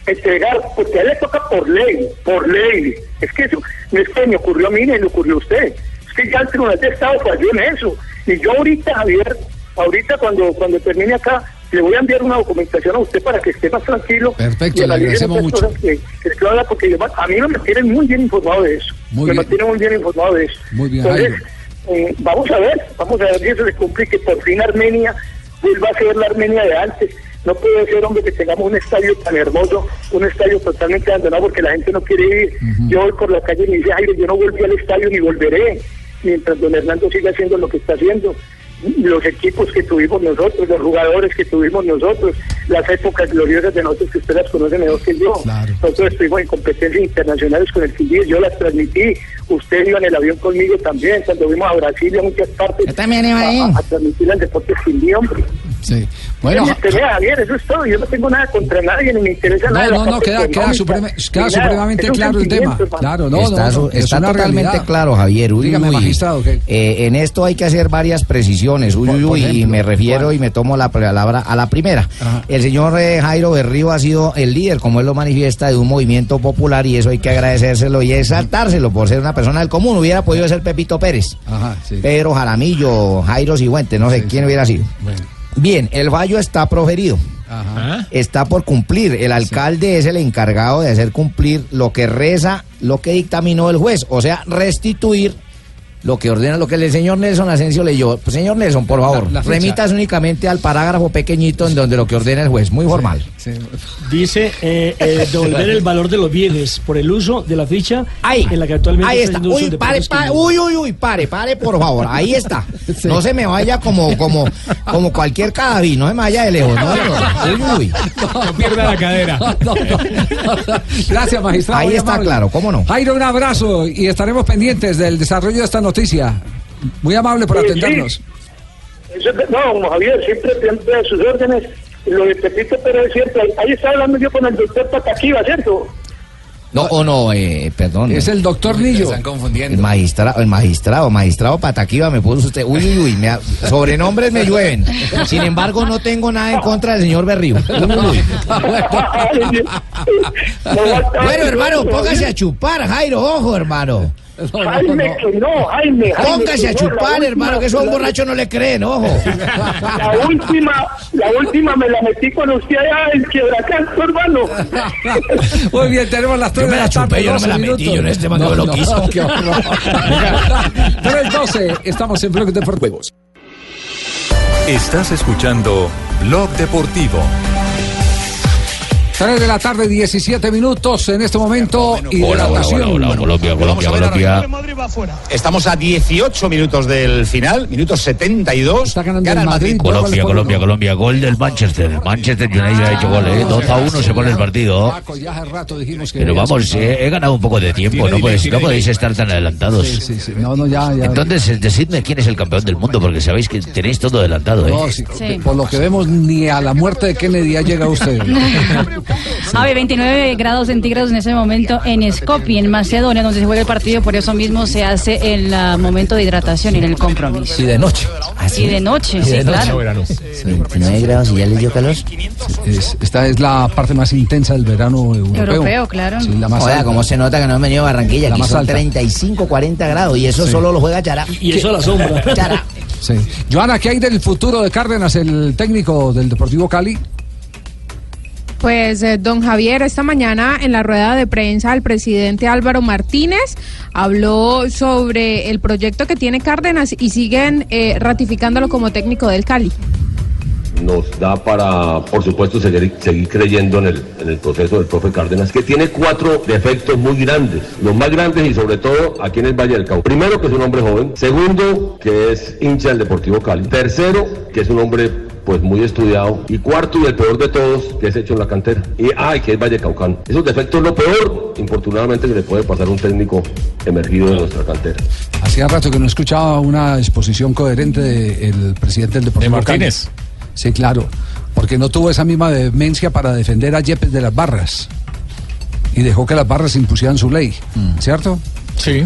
entregar, porque a él le toca por ley, por ley. Es que eso no es que me ocurrió a mí ni le ocurrió a usted. Que ya el Tribunal de Estado falló en eso. Y yo ahorita, Javier, ahorita cuando, cuando termine acá, le voy a enviar una documentación a usted para que esté más tranquilo. Perfecto, y le agradecemos mucho. cosas Que, que porque yo- a mí me mantienen muy bien informado de eso. Muy me bien. mantienen muy bien informado de eso. Muy bien, Entonces, eh, vamos a ver, vamos a ver si eso se cumple que por fin Armenia vuelva a ser la Armenia de antes. No puede ser, hombre, que tengamos un estadio tan hermoso, un estadio totalmente abandonado porque la gente no quiere ir. Yo voy por la calle y me dice, Jairo, yo no volví al estadio ni volveré, mientras don Hernando siga haciendo lo que está haciendo. Los equipos que tuvimos nosotros, los jugadores que tuvimos nosotros, las épocas gloriosas de nosotros que usted las conoce mejor que yo. Nosotros estuvimos en competencias internacionales con el Quindío, yo las transmití, usted iba en el avión conmigo también, cuando fuimos a Brasil y a muchas partes. Yo también iba ahí. A, a transmitir el deporte Quindío, hombre. Sí. Bueno, Bueno, Javier, eso es todo. Yo no tengo nada contra nadie, ni me interesa No, nada. de la no, no, parte queda, queda, suprema- supremamente claro el tema. hermano. Claro, no, está no, no, está totalmente realidad. claro, Javier. Uy, Dígame, uy. magistrado, ¿qué? Eh, en esto hay que hacer varias precisiones. Uy, Por- uy, por uy, y me refiero y me tomo la palabra a la primera. El señor eh, Jairo Berrío ha sido el líder, como él lo manifiesta, de un movimiento popular y eso hay que agradecérselo y exaltárselo por ser una persona del común. Hubiera podido ser Pepito Pérez, Ajá, sí. Pedro Jaramillo, Jairo Sigüente, no sé quién hubiera sido. Bien, el fallo está proferido. Ajá. Está por cumplir. El alcalde es el encargado de hacer cumplir lo que reza, lo que dictaminó el juez, o sea, restituir lo que ordena, lo que el señor Nelson Asensio leyó. Pues, señor Nelson, por favor, La- la remitas únicamente al parágrafo pequeñito en donde lo que ordena el juez. Muy formal. Dice eh, eh, devolver el valor de los bienes por el uso de la ficha Ahí, en la que actualmente ahí está. Uy, pare, pare, uy, uy, uy, pare, pare, por favor. Ahí está. No se me vaya como, como, como cualquier cadaví, no se me vaya de lejos. No, no. Uy, uy. No pierda la cadera. Gracias, magistrado. Ahí está amable. claro, ¿cómo no? Jairo, un abrazo y estaremos pendientes del desarrollo de esta noticia. Muy amable por Sí, atendernos. No, Javier, siempre, siempre a sus órdenes. Lo de Pepito Pérez es cierto. Ahí está hablando yo con el doctor Pataquiva, ¿cierto? No, o no, eh, perdón. Es el doctor Lillo. El magistrado, el magistrado, magistrado Pataquiva me puso usted. Uy, uy, uy, me ha- sobrenombres me llueven. Sin embargo, no tengo nada en contra del señor Berrío. Bueno, hermano, póngase a chupar, Jairo, ojo, hermano. Jaime, que no, Jaime. Jaime, Póngase a que no, la chupar, última- hermano, que eso a un borracho no le creen, ojo. La última, la última me la metí con usted allá en Quiebracanto, hermano. Muy bien, tenemos las tres Yo me de la la tarde, chupé, yo no 12 me la metí, yo en este man no me lo quiso. qué horror. 3.12, estamos en Blog Deportivos. Estás escuchando Blog Deportivo. 3 de la tarde, 17 minutos en este momento. Hidratación. Colombia, Colombia, Colombia. Estamos a 18 minutos del final, minuto 72. Gana el Madrid. Colombia, Colombia, Colombia. Gol del Manchester. Manchester United ha hecho gol, ¿eh? 2 a 1 se pone el partido. Paco, ya hace rato dijimos que. Pero vamos, eh, he ganado un poco de tiempo. No, podéis- no podéis estar tan adelantados. Sí, sí, no, no, ya, ya. Entonces, decidme quién es el campeón del mundo, porque sabéis que tenéis todo adelantado, No, ¿eh? sí, Por lo que vemos, ni a la muerte de Kennedy ha llegado usted. Javi, 29 grados centígrados en ese momento en Skopje, en Macedonia, donde se juega el partido. Por eso mismo se hace el ah, momento de hidratación y en el compromiso. Y de noche. Y de noche, Y sí, de noche. claro. 29 grados y ya les dio calor. Es- esta es la parte más intensa del verano europeo. Europeo, claro. Sí, la más Oiga, alta. cómo se nota que no han venido a Barranquilla. La Aquí más son alta. 35, 40 grados y eso Sí. solo lo juega Chará. Y eso a la sombra. Chará. Sí. Joana, ¿qué hay del futuro de Cárdenas, el técnico del Deportivo Cali? Pues eh, don Javier, esta mañana en la rueda de prensa el presidente Álvaro Martínez habló sobre el proyecto que tiene Cárdenas y siguen eh, ratificándolo como técnico del Cali. nos da para, por supuesto, seguir, creyendo en el, en el proceso del profe Cárdenas, que tiene cuatro defectos muy grandes, los más grandes y sobre todo aquí en el Valle del Cauca. Primero, que es un hombre joven. Segundo, que es hincha del Deportivo Cali. Tercero, que es un hombre pues muy estudiado. Y cuarto, y el peor de todos, que es hecho en la cantera. Y ay, que es Valle Caucano. Esos defectos es lo peor, infortunadamente, que le puede pasar a un técnico emergido de nuestra cantera. Hacía rato que no escuchaba una exposición coherente del presidente del Deportivo ¿De Martínez? Cali. Sí, claro, porque no tuvo esa misma vehemencia para defender a Yepes de las barras y dejó que las barras impusieran su ley, ¿cierto? Sí.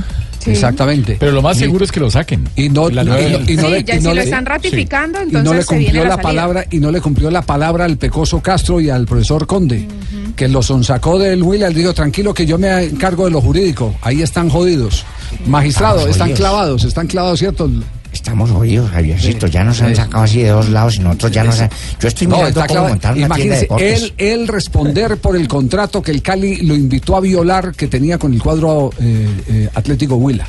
Exactamente. Pero lo más Y- seguro es que lo saquen. Y no, La y- nueva- y no- y no Sí, le- ya y si no lo le- están ratificando, y entonces no le se viene cumplió la palabra y no le cumplió la palabra al Pecoso Castro y al profesor Conde que los sonsacó del Huila. Le dijo tranquilo que yo me encargo de lo jurídico. Ahí están jodidos. Magistrado Estamos están clavados están clavados cierto Estamos jodidos, Javiercito. Ya nos han sacado así de dos lados y nosotros ya nos han... Yo estoy No, mirando cómo montar una tienda de él, él responder por el contrato que el Cali lo invitó a violar que tenía con el cuadro eh, eh, Atlético Huila.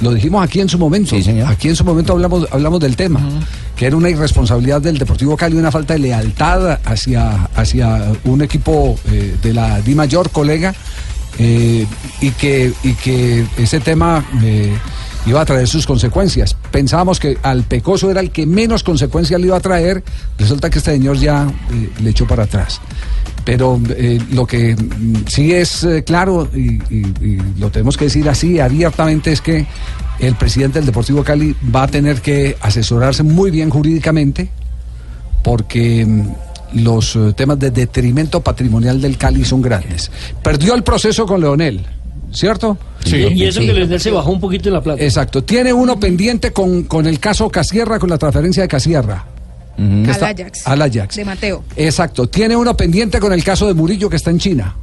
Lo dijimos aquí en su momento. Aquí en su momento hablamos, hablamos del tema, que era una irresponsabilidad del Deportivo Cali, una falta de lealtad hacia, hacia un equipo eh, de la Di Mayor, colega, eh, y, que, y que ese tema eh, iba a traer sus consecuencias. Pensábamos que al Pecoso era el que menos consecuencias le iba a traer, resulta que este señor ya eh, le echó para atrás. Pero eh, lo que mm, sí es eh, claro, y, y- lo tenemos que decir así abiertamente, es que el presidente del Deportivo Cali va a tener que asesorarse muy bien jurídicamente, porque mm, los temas de detrimento patrimonial del Cali son grandes. Perdió el proceso con Leonel, ¿cierto? Y eso que Leonel se bajó un poquito en la plata. Exacto. Tiene uno pendiente con, con el caso Casierra, con la transferencia de Casierra. Al está- Ajax. al Ajax. De Mateo. Exacto. Tiene uno pendiente con el caso de Murillo que está en China.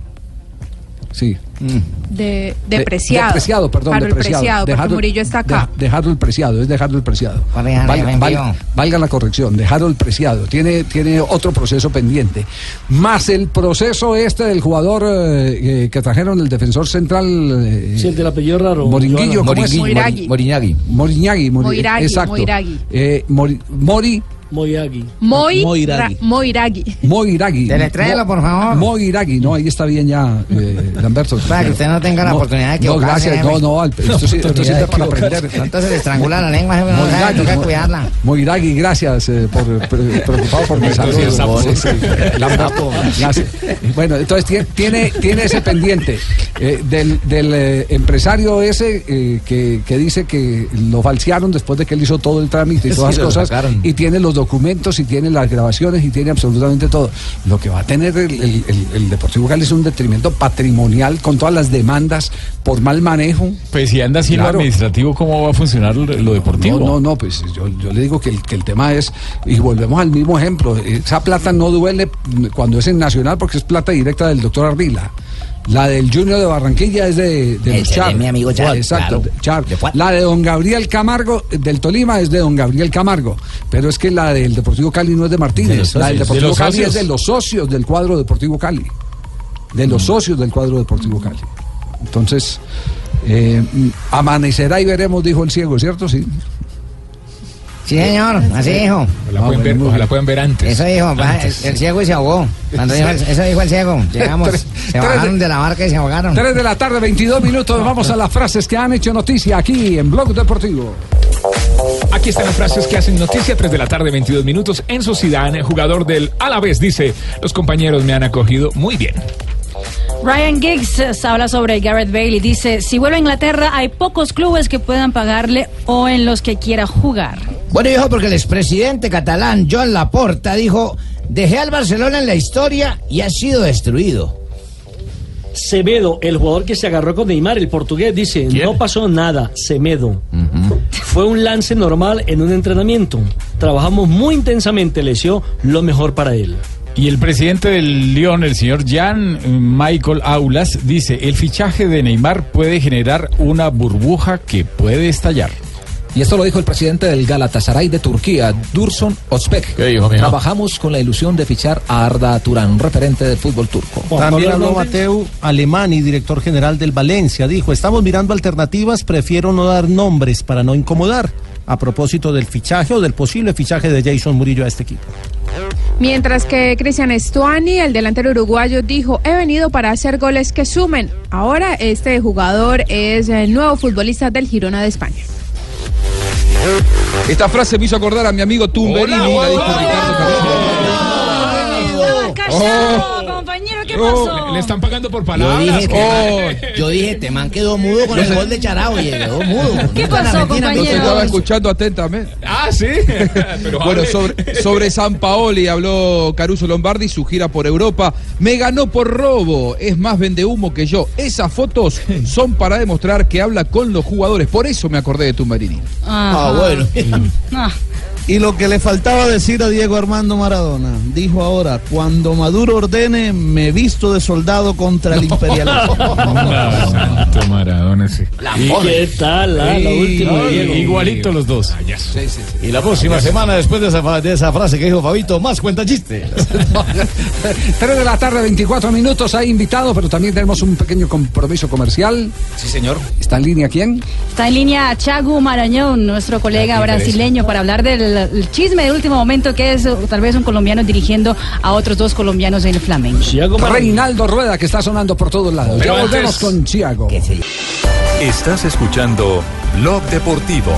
Sí. De, De- depreciado. depreciado, perdón, Harold depreciado. Preciado, De porque Harold- Murillo está acá. De, Harold Preciado, es de Harold Preciado. Valga, valga- valga la corrección, de Harold Preciado. Tiene, tiene otro proceso pendiente. Más el proceso este del jugador eh, eh, que trajeron el defensor central. eh, Sí, el del apellido raro. Moringuillo, ¿cómo es? Moiragui. Moriñagui. Moriñagui. Mori- Moiragui, Exacto. Moiragui. Eh, Mori, Mori Moiragui. Ra- Moiragui. Moiragui. Deletréalo, por favor. Moiragui, no, ahí está bien ya, eh, Lamberto. Para que usted no tenga la oportunidad de No, equivocarse, gracias, no, jefe. no, al- esto, sí- esto sirve para aprender. Entonces le estrangula la lengua, no, Moiragui, toca cuidarla. Moiragui, gracias eh, por pre- preocupado por mi salud. Sí. Sí, sí. Lamberto, gracias. Bueno, entonces tiene, tiene, tiene ese pendiente eh, del, del, eh, empresario ese eh, que, que dice que lo falsearon después de que él hizo todo el trámite y Sí, todas las cosas y tiene los documentos y tiene las grabaciones y tiene absolutamente todo. Lo que va a tener el, el- el- el Deportivo Cali es un detrimento patrimonial con todas las demandas por mal manejo. Pues si anda lo Claro. administrativo, ¿cómo va a funcionar lo, lo deportivo? No, no, no, pues yo, yo le digo que el, que el tema es, y volvemos al mismo ejemplo, esa plata no duele cuando es en Nacional porque es plata directa del doctor Ardila. La del Junior de Barranquilla es de, de los Char. mi amigo Char, Exacto, claro. de Char. La de don Gabriel Camargo del Tolima es de don Gabriel Camargo. Pero es que la del Deportivo Cali no es de Martínez. De la del. Deportivo De Cali socios. es de los socios del cuadro Deportivo Cali. De los socios del cuadro Deportivo Cali. Entonces, eh, amanecerá y veremos, dijo el ciego, ¿cierto? Sí. Sí, señor, así dijo. Ojalá, pueden ver, ojalá puedan ver antes. Eso dijo, el, ciego y se ahogó. Cuando dijo el- eso dijo el ciego. Llegamos, Tres- se bajaron de- de la barca y se ahogaron. 3 de la tarde, 22 minutos. Vamos a las frases que han hecho noticia aquí en Blog Deportivo. Aquí están las frases que hacen noticia, 3 de la tarde, 22 minutos. Enzo Zidane, jugador del Alavés, dice, los compañeros me han acogido muy bien. Ryan Giggs eh, habla sobre Garrett Bale y dice, si vuelve a Inglaterra hay pocos clubes que puedan pagarle o en los que quiera jugar. Bueno, dijo porque el expresidente catalán Joan Laporta dijo, dejé al Barcelona en la historia y ha sido destruido. Semedo, el jugador que se agarró con Neymar, el portugués, dice, no pasó nada, Semedo. Fue un lance normal en un entrenamiento. Trabajamos muy intensamente, le deseó lo mejor para él. Y el presidente del Lyon, el señor Jan Michael Aulas, dice, el fichaje de Neymar puede generar una burbuja que puede estallar. Y esto lo dijo el presidente del Galatasaray de Turquía, Dursun Özbek. Trabajamos con la ilusión de fichar a Arda Turán, referente del fútbol turco. También habló Mateo Alemani, director general del Valencia. Dijo, estamos mirando alternativas, prefiero no dar nombres para no incomodar. A propósito del fichaje o del posible fichaje de Jason Murillo a este equipo. Mientras que Cristian Estuani, el delantero uruguayo, dijo, he venido para hacer goles que sumen. Ahora este jugador es el nuevo futbolista del Girona de España. Esta frase me hizo acordar a mi amigo Tumberini, la dijo Ricardo ¡Callado, compañero! ¿Qué pasó? Le están pagando por Yo palabras. dije, Oh. que- yo dije, te man quedó mudo con el gol de Charao y quedó mudo. ¿Qué pasó, Lo nunca estaba escuchando atentamente. Ah, sí. Pero Bueno, sobre, sobre San Paoli habló Caruso Lombardi, su gira por Europa. Me ganó por robo, es más vendehumo que yo. Esas fotos son para demostrar que habla con los jugadores. Por eso me acordé de Tumberini. Ah, bueno. Ah, Y lo que le faltaba decir a Diego Armando Maradona, dijo ahora, cuando Maduro ordene, me visto de soldado contra el imperialismo. Ah, Santo Maradona, sí. ¿Y qué tal? ah, la Sí, última, no, Diego. Igualito los dos. Y la próxima semana, después de esa, fa- de esa frase que dijo Fabito, más cuenta chiste. 3 de la tarde, 24 minutos. Hay invitado, pero también tenemos un pequeño compromiso comercial. Sí, señor. ¿Está en línea quién? Está en línea Chagu Marañón, nuestro colega Ah, brasileño, para hablar del el chisme de último momento que es uh, tal vez un colombiano dirigiendo a otros dos colombianos en el Flamengo. Reinaldo Rueda, que está sonando por todos lados. Pero ya volvemos antes- con Chiago. Estás escuchando Blog Deportivo.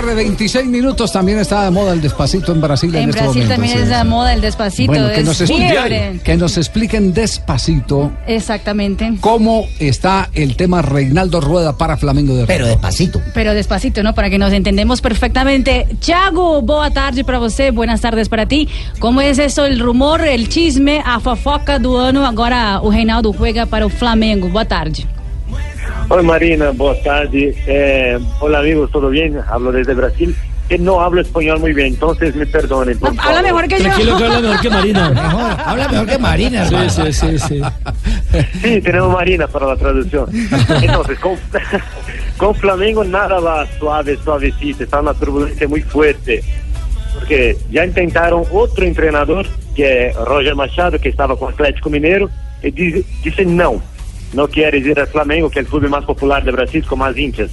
Tarde, 26 minutos. También está de moda el despacito en Brasil en, En este Brasil momento, también sí. es la moda el despacito. Bueno, que nos, expliquen, que nos expliquen despacito Exactamente. cómo está el tema Reinaldo Rueda para Flamengo de Pero despacito. Pero despacito, ¿no? Para que nos entendemos perfectamente. Thiago, boa tarde para você, buenas tardes para ti. ¿Cómo es eso, el rumor, el chisme, a fofoca do ano? Agora o Reinaldo juega para o Flamengo. Boa tarde. Oi Marina, boa tarde. Eh, hola amigos, ¿todo bien? Hablo desde Brasil. Que no hablo español muy bien, entonces me perdonen. por Habla favor. mejor que yo. Tranquilo que habla mejor que Marina. Mejor, habla mejor que Marina, Sí, sí, sí, sí. Sí, tenemos Marina para la traducción. Entonces, con, con Flamengo nada va suave, suavecito. Está una turbulencia muy fuerte. Porque ya intentaron otro entrenador, que es Roger Machado, que estaba con Atlético Mineiro, y dice, dice no. No quiere ir al Flamengo, que es el club más popular de Brasil, con más hinchas.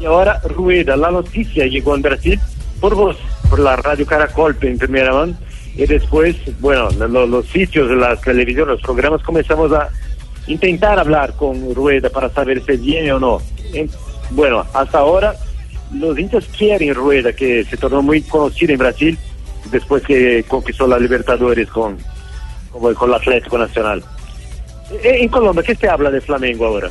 Y ahora Rueda, la noticia llegó en Brasil por vos, por la Radio Caracol en primera mano. Y después, bueno, lo- los sitios, las televisiones, los programas, comenzamos a intentar hablar con Rueda para saber si viene o no. En- bueno, hasta ahora los hinchas quieren Rueda, que se tornó muy conocido en Brasil después que conquistó la Libertadores con, con, con el Atlético Nacional. Eh, En Colombia, ¿qué se habla de Flamengo ahora?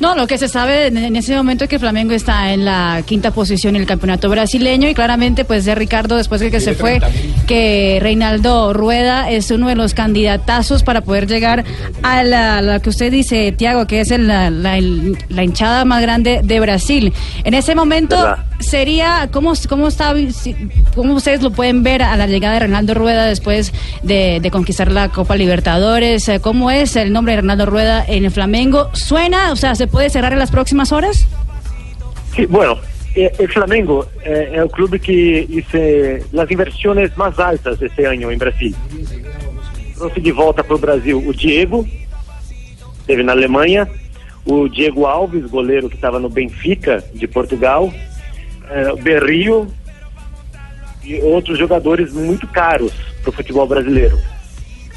No, lo que se sabe en- ese momento es que Flamengo está en la quinta posición en el campeonato brasileño y claramente pues de Ricardo después de que se fue que Reinaldo Rueda es uno de los candidatazos para poder llegar a la, la que usted dice, Tiago, que es el- la, la- el- la hinchada más grande de Brasil. En ese momento ¿Verdad? sería, ¿cómo, cómo, está, si- cómo ustedes lo pueden ver a la llegada de Reinaldo Rueda después de, de conquistar la Copa Libertadores? ¿Cómo es el nombre de Reinaldo Rueda en el Flamengo? ¿Suena? O sea, ¿se puede cerrar en las próximas horas? Sí, bueno, eh, el Flamengo eh, es el club que hizo las inversiones más altas este año en Brasil. Trouxe de volta para o Brasil o Diego, esteve na Alemanha, o Diego Alves, goleiro que estava no Benfica de Portugal, eh, o Berrio e outros jogadores muito caros para o futebol brasileiro.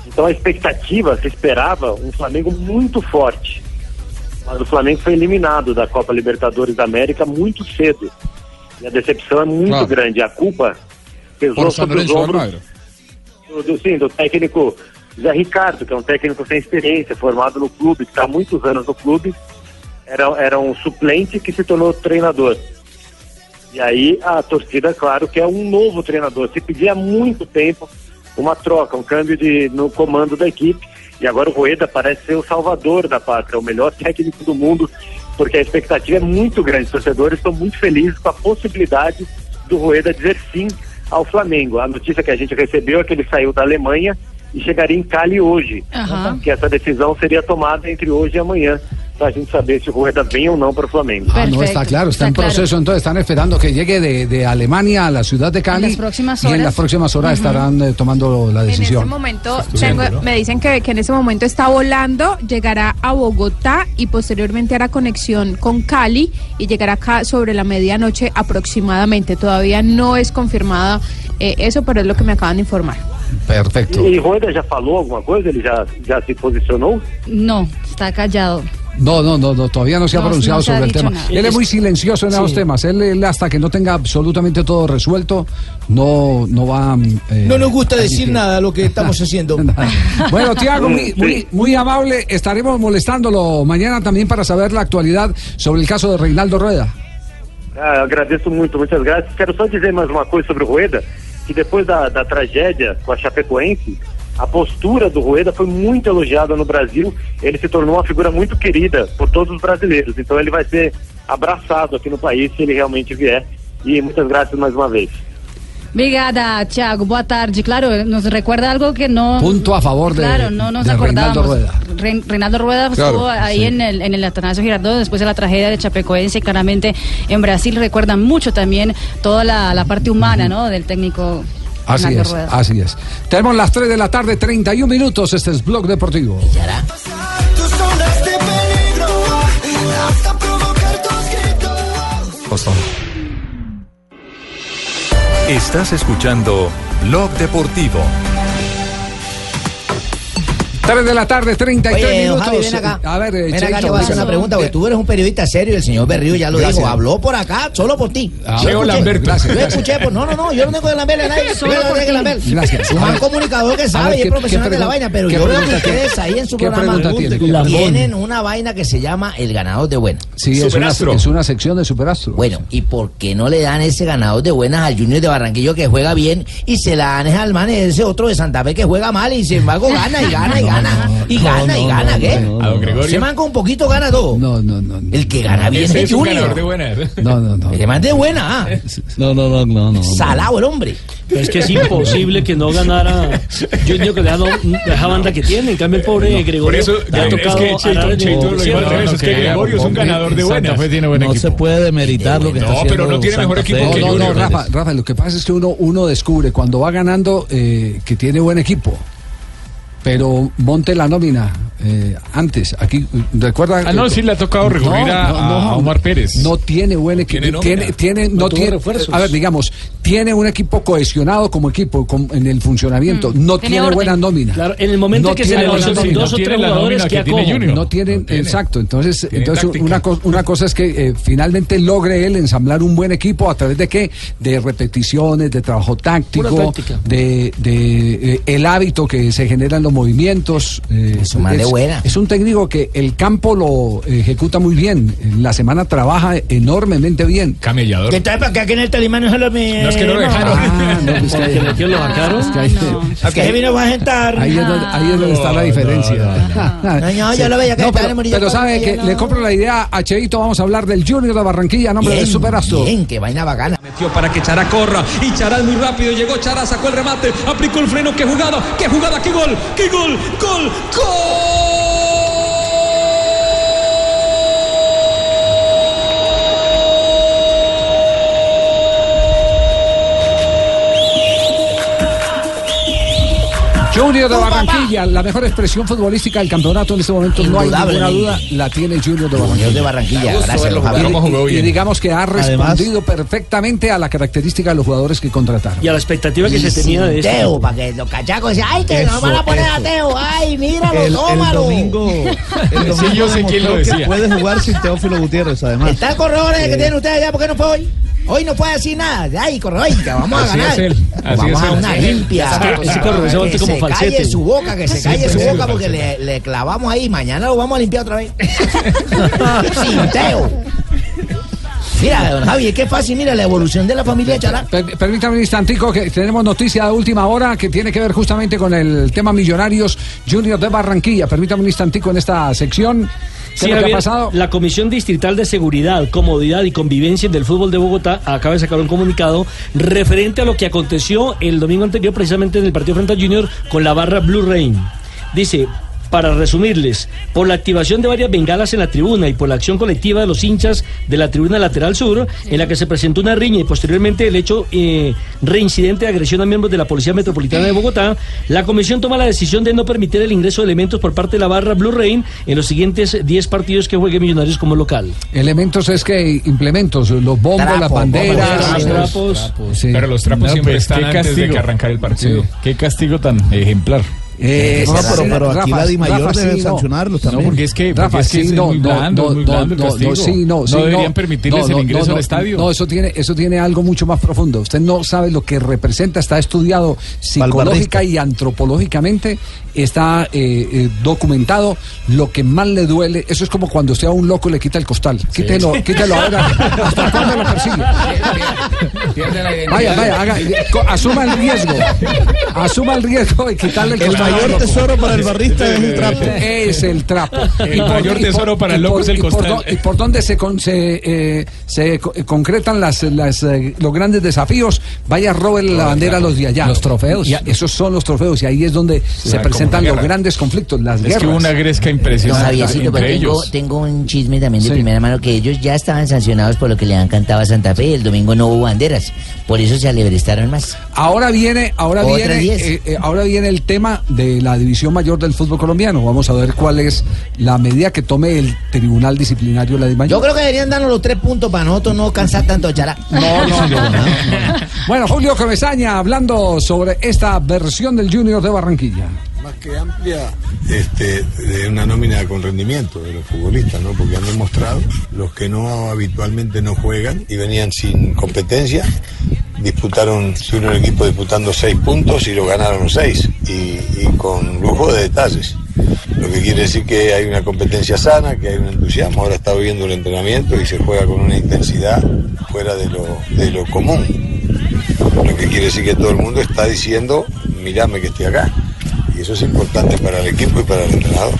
Então a expectativa, se esperava um Flamengo muito forte. Mas o Flamengo foi eliminado da Copa Libertadores da América muito cedo. E a decepção é muito Claro. grande. A culpa pesou Por sobre os ombros do, sim, do técnico Zé Ricardo, que é um técnico sem experiência, formado no clube, que está há muitos anos no clube. Era, era um suplente que se tornou treinador. E aí a torcida, claro, que é um novo treinador. Se pedia há muito tempo uma troca, um câmbio de, no comando da equipe. E agora o Rueda parece ser o salvador da pátria, o melhor técnico do mundo, porque a expectativa é muito grande. Os torcedores estão muito felizes com a possibilidade do Rueda dizer sim ao Flamengo. A notícia que a gente recebeu é que ele saiu da Alemanha e chegaria em Cali hoje. Ajá. Que essa decisão seria tomada entre hoje e amanhã, para a gente saber se o Rueda vem ou não para o Flamengo. Ah, no, está claro, está, en proceso, entonces están esperando que llegue de, de Alemania a la ciudad de Cali. En las próximas Y en horas. las próximas horas estarán eh, tomando la En ese decisión. momento, tengo- me dicen que, que en ese momento está volando, llegará a Bogotá y posteriormente hará conexión con Cali y llegará acá sobre la medianoche aproximadamente. Todavía no es confirmada eh, eso, pero es lo que me acaban de informar. Perfecto. E Rueda já falou alguma coisa? Ele já, já se posicionou? No, está callado. No, no, no, no, todavía no se ha No, pronunciado no se ha sobre el dicho tema. nada. Él es muy silencioso en esos Sí. temas. Él, él hasta que no tenga absolutamente todo resuelto, no, no va eh, No nos gusta decir nada lo que estamos haciendo. Bueno, Tiago, muy, muy, muy amable. Estaremos molestándolo mañana también para saber la actualidad sobre el caso de Reinaldo Rueda. Ah, agradeço muito, muitas graças. Quero só dizer mais uma coisa sobre o Rueda, que depois da, da tragédia com a Chapecoense, a postura do Rueda foi muito elogiada no Brasil. Ele se tornou uma figura muito querida por todos os brasileiros. Então ele vai ser abraçado aqui no país se ele realmente vier. E muitas graças mais uma vez. Obrigada, Thiago. Boa tarde. Claro, nos recuerda algo que no. Punto a favor de, Claro, no nos de Reinaldo acordábamos. Rueda. Rein- Reinaldo Rueda Claro, estuvo ahí sí. en el, en el Atanasio Girardot después de la tragedia de Chapecoense. y Claramente en Brasil recuerdan mucho también toda la, la parte humana ¿no? del técnico Así es, Rueda. así es. Tenemos las 3 de la tarde, 31 minutos. Este es Blog Deportivo. Tus zonas de peligro, hasta provocar tus gritos. Estás escuchando Blog Deportivo. 3 de la tarde, 33 Oye, minutos. Javi, ven acá. A ver, eh, Ven acá, le voy a hacer una pregunta, porque tú eres un periodista serio y el señor Berrío ya lo Gracias. dijo. Habló por acá solo por ti. Ah, Yo. Lamberto. Gracias, Yo gracias. escuché, pues, no, no, no, yo no tengo que lamberle a nadie. Solo Yo no por tengo que. Gracias. Un comunicador que sabe ver, y es ¿qué- profesional de la vaina, pero yo veo que ustedes ahí en su ¿Qué programa tienen una vaina que se llama el ganador de buenas. Sí, es una, es una sección de Superastro. Bueno, ¿y por qué no le dan ese ganador de buenas al Junior de Barranquillo que juega bien y se la dan es al man ese otro de Santa Fe que juega mal y sin embargo gana y gana y gana y gana y gana, ¿qué? A don Gregorio. Ese man con un poquito gana todo. No, no, no. El que gana bien es es un ganador Junior. de buenas. No, no, no. El man de buena, ah. No, no, no, no, no. Salado el hombre. Pero es que es imposible que no ganara Junior esa, no- esa banda que tiene. En cambio, el pobre Gregorio Por eso, le ha es tocado que Cheito, lo dijo al revés, es que Gregorio es un ganador de buenas. Santa Fe tiene buen no equipo. se puede demeritar lo que está No, haciendo pero no tiene mejor equipo Fe. que No, no. Rafa, Rafa, lo que pasa es que uno, uno descubre cuando va ganando eh, que tiene buen equipo. Pero monte la nómina eh, antes. Aquí, recuerda. Ah, no, sí le ha tocado recurrir a- a Omar Pérez. No tiene buen equipo. Tiene Tiene, no tiene. refuerzos. A ver, digamos, tiene un equipo cohesionado como equipo con- en el funcionamiento. No Tiene orden. buena nómina. Claro, en el momento No en que se con nómina. dos o tres jugadores que que tiene. No tienen, No tiene. exacto. Entonces, Tiene entonces una, co- una cosa es que eh, finalmente logre él ensamblar un buen equipo a través de qué? De repeticiones, de trabajo táctico, de, de, eh, el hábito que se genera en los movimientos. eh, Es un man de buena. es un técnico que el campo lo ejecuta muy bien. En la semana trabaja enormemente bien. Camellador. ¿Qué tal para que aquí en el Tolima no se lo me... No, es que no lo dejaron. Ah, no, pues que- lo sacaron. es que ahí, ¿A qué se vino a sentar? ahí es donde, ahí es donde está la diferencia. No, no, yo lo veía que No, pero, Murillo pero sabe que no. le compro la idea a Cheito. Vamos a hablar del Junior de Barranquilla a nombre Bien, del Superastro. bien, qué vaina bacana. Metió para que Chará corra y Chará es muy rápido llegó Chará sacó el remate aplicó el freno qué jugada qué jugada qué gol qué gol gol Junior de Barranquilla, la mejor expresión futbolística del campeonato en este momento, no hay ninguna duda, la tiene Junior de Barranquilla. Junior de Barranquilla, gracias. Y- y, y digamos que ha Además- respondido perfectamente a la característica de los jugadores que contrataron. Y a la expectativa que se tenía de esto. Teo, para que los cachacos decían, ay, que nos Eso, van a poner a eso. Teo, ay, míralo, El, el tómalo. domingo, el domingo Sí, yo sé quién lo decía. puede jugar sin Teófilo Gutiérrez, además. Está el corredor que Eh, tienen ustedes allá, ¿por qué no fue hoy? Hoy no puede decir nada. Ay, corredor, que vamos a Así ganar. es él, así vamos es a una limpia. Que como se falsete. calle su boca, que se calle su boca porque le, le clavamos ahí. Mañana lo vamos a limpiar otra vez. Sin Teo. Mira, don Javi, es que fácil, mira la evolución de la familia Chará. Per- Permítame un instantico que tenemos noticia de última hora que tiene que ver justamente con el tema Millonarios Junior de Barranquilla. Permítame un instantico en esta sección. ¿Qué Sí, Javier, pasado? La Comisión Distrital de Seguridad, Comodidad y Convivencia del Fútbol de Bogotá acaba de sacar un comunicado referente a lo que aconteció el domingo anterior precisamente en el partido frente a Junior con la barra Blue Rain. Dice, para resumirles, por la activación de varias bengalas en la tribuna y por la acción colectiva de los hinchas de la tribuna lateral sur, en la que se presentó una riña y posteriormente el hecho eh, reincidente de agresión a miembros de la Policía Metropolitana de Bogotá, la comisión toma la decisión de no permitir el ingreso de elementos por parte de la barra Blue Rain en los siguientes 10 partidos que juegue Millonarios como local. Elementos es que implementos, los bombos, Trapos, las banderas, los- trapos. Sí. Pero los trapos No, siempre pues, están antes de que arrancar el partido. Sí. Qué castigo tan ejemplar. Eh, No, pero, pero aquí Rafa, la Di Mayor Rafa, debe sí, no. sancionarlos No, también. porque es que, Rafa, porque es, que sí, es no, muy no, blando, no, muy no, blando el no, castigo. no, sí, no, No sí, deberían permitirles no, el no, ingreso no, al no, estadio. No, eso tiene, eso tiene algo mucho más profundo. Usted no sabe lo que representa, está estudiado psicológica y antropológicamente, está eh, eh, documentado lo que más le duele. Eso es como cuando usted a un loco le quita el costal. Quítelo, quítelo ahora. ¿Hasta cuándo lo persigue? Vaya, vaya, haga, asuma el riesgo. Asuma el riesgo de quitarle el El costal. Mayor tesoro para el barrista es el trapo. Es el trapo. El mayor tesoro para el y loco por- es el costal. ¿Y por dónde se, con- se, eh, se co- concretan las, las, eh, los grandes desafíos? Vaya, roben la bandera a los de allá. Los trofeos. Esos son los trofeos y ahí es donde se presentan los grandes conflictos, las Es que hubo una gresca No, impresionante entre tengo, un chisme también de Sí. primera mano que ellos ya estaban sancionados por lo que le han cantado a Santa Fe. El domingo no hubo banderas. Por eso se alebrestaron más. Ahora viene, ahora Otra viene, eh, eh, ahora viene el tema de la división mayor del fútbol colombiano. Vamos a ver cuál es la medida que tome el Tribunal Disciplinario de la Dimayor. Yo creo que deberían darnos los tres puntos para nosotros no cansar tanto chará. No, no, no, no. Bueno, Julio Comesaña hablando sobre esta versión del Junior de Barranquilla. más que amplia este, de una nómina con rendimiento de los futbolistas, ¿no? Porque han demostrado los que no habitualmente no juegan y venían sin competencia, disputaron, tuvieron el equipo disputando seis puntos y lo ganaron seis y, y con lujo de detalles. Lo que quiere decir que hay una competencia sana, que hay un entusiasmo, ahora está viendo el entrenamiento y se juega con una intensidad fuera de lo, de lo común. Lo que quiere decir que todo el mundo está diciendo, mirame que estoy acá. Y eso es importante para el equipo y para el entrenador.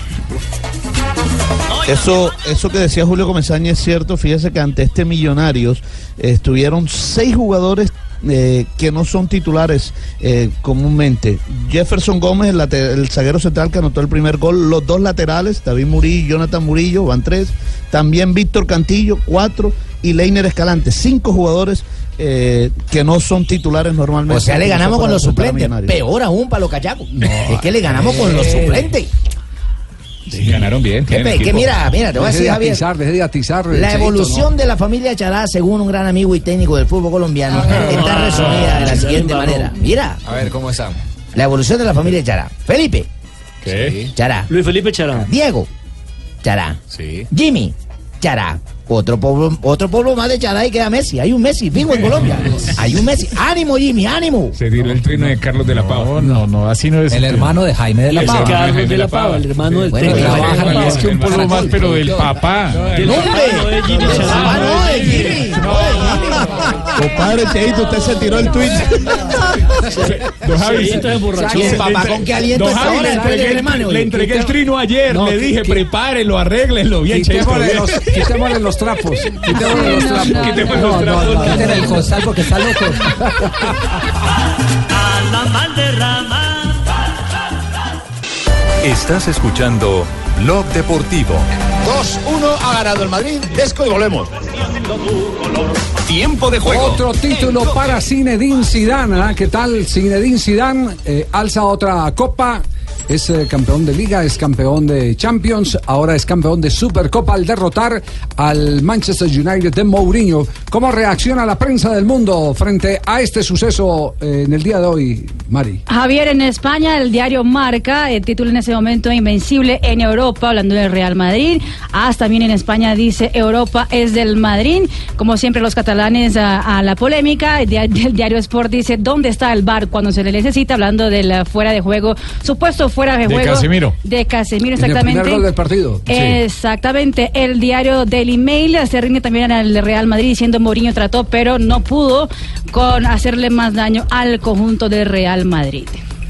Eso, eso que decía Julio Comesaña es cierto. Fíjese que ante este Millonarios eh, estuvieron seis jugadores eh, que no son titulares eh, comúnmente. Jefferson Gómez, el, zaguero central que anotó el primer gol. Los dos laterales, David Murillo y Jonathan Murillo, van tres. También Víctor Cantillo, cuatro. Y Leiner Escalante, cinco jugadores eh, que no son titulares normalmente. O sea, le ganamos con los suplentes. Peor aún para los cachacos. es que le ganamos con los suplentes. Sí, ganaron bien. Que, mira, mira, te voy a decir, de Javier. atizar, deje de atizar. La evolución de la familia Chará, según un gran amigo y técnico del fútbol colombiano, está resumida de la siguiente manera. Mira, A ver, ¿cómo estamos? la evolución de la familia Chará. Felipe, ¿Qué? Chará. Luis Felipe Chará. Diego, Chará. Sí. Jimmy, Chará. Otro pueblo, otro pueblo más de Chará y queda Messi. Hay un Messi, fijo en Colombia. Hay un Messi. ¡Ánimo, Jimmy, ánimo! Se tiró el trino de Carlos de la Pava. No, no, así no es. El hermano de Jaime de la El Pava. hermano Carlos Jaime de la Pava, el hermano del Bueno, Es que un pueblo más, pero del papá. Del. Ah, no, de Jimmy. No, de Jimmy. Compadre Cheito, usted se tiró el tweet. Don Javi, Sí, entonces borrachón. ¿Y el papá con qué aliento Don Javi, le entregué, le entregué el trino ayer. No, le dije, que- prepárenlo, arréglenlo bien, Cheito. Quitémosle los, quitémosle los trapos. Quitémosle los trapos. Quitemos los No, no, trapos. no. Quiten el costal porque está loco. Estás escuchando Blog Deportivo. 2-1 ha ganado el Madrid. Desco y volvemos. Tiempo de juego. Otro título para Zinedine Zidane. ¿ah? ¿Qué tal? Zinedine Zidane eh, alza otra copa. Es eh, campeón de liga, es campeón de Champions, ahora es campeón de Supercopa al derrotar al Manchester United de Mourinho. ¿Cómo reacciona la prensa del mundo frente a este suceso eh, en el día de hoy, Mari? Javier, en España el diario Marca, el título en ese momento Invencible en Europa, hablando del Real Madrid. AS también en España dice Europa es del Madrid. Como siempre los catalanes a, a la polémica. El diario Sport dice ¿dónde está el bar cuando se le necesita? Hablando del eh, fuera de juego, supuesto fuera de, De juego. Casemiro. De Casemiro, En el exactamente. primer gol del partido. Exactamente. El diario Daily Mail se rinde también al Real Madrid diciendo Mourinho trató, pero no pudo con hacerle más daño al conjunto del Real Madrid.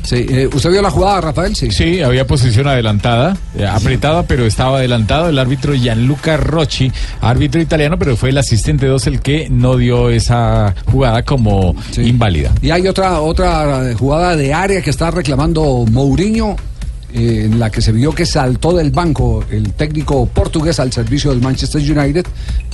Sí, eh, ¿Usted vio la jugada, Rafael? Sí. Sí, había posición adelantada, eh, apretada, pero estaba adelantado. El árbitro Gianluca Rocci, árbitro italiano, pero fue el asistente 2 el que no dio esa jugada como inválida. Y hay otra otra jugada de área que está reclamando Mourinho, eh, en la que se vio que saltó del banco el técnico portugués al servicio del Manchester United,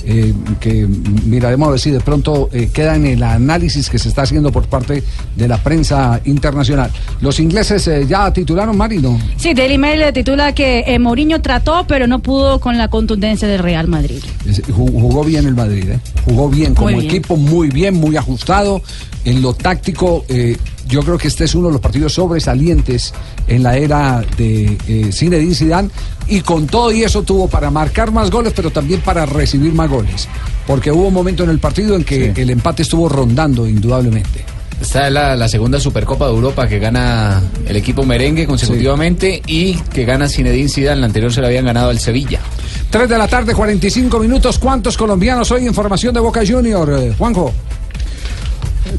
eh, que miraremos a ver si de pronto eh, queda en el análisis que se está haciendo por parte de la prensa internacional. Los ingleses eh, ya titularon, Marino. Sí, Daily Mail le titula que Mourinho trató, pero no pudo con la contundencia del Real Madrid. Es- Jugó bien el Madrid, jugó bien como bien. equipo, muy bien, muy ajustado. En lo táctico, eh, yo creo que este es uno de los partidos sobresalientes en la era de eh, Zinedine Zidane y con todo y eso tuvo para marcar más goles, pero también para recibir más goles, porque hubo un momento en el partido en que el empate estuvo rondando indudablemente. Esta es la, la segunda Supercopa de Europa que gana el equipo merengue consecutivamente y que gana Zinedine Zidane. La anterior se la habían ganado al Sevilla. 3 de la tarde, 45 minutos. ¿Cuántos colombianos hoy en formación de Boca Junior, eh, Juanjo?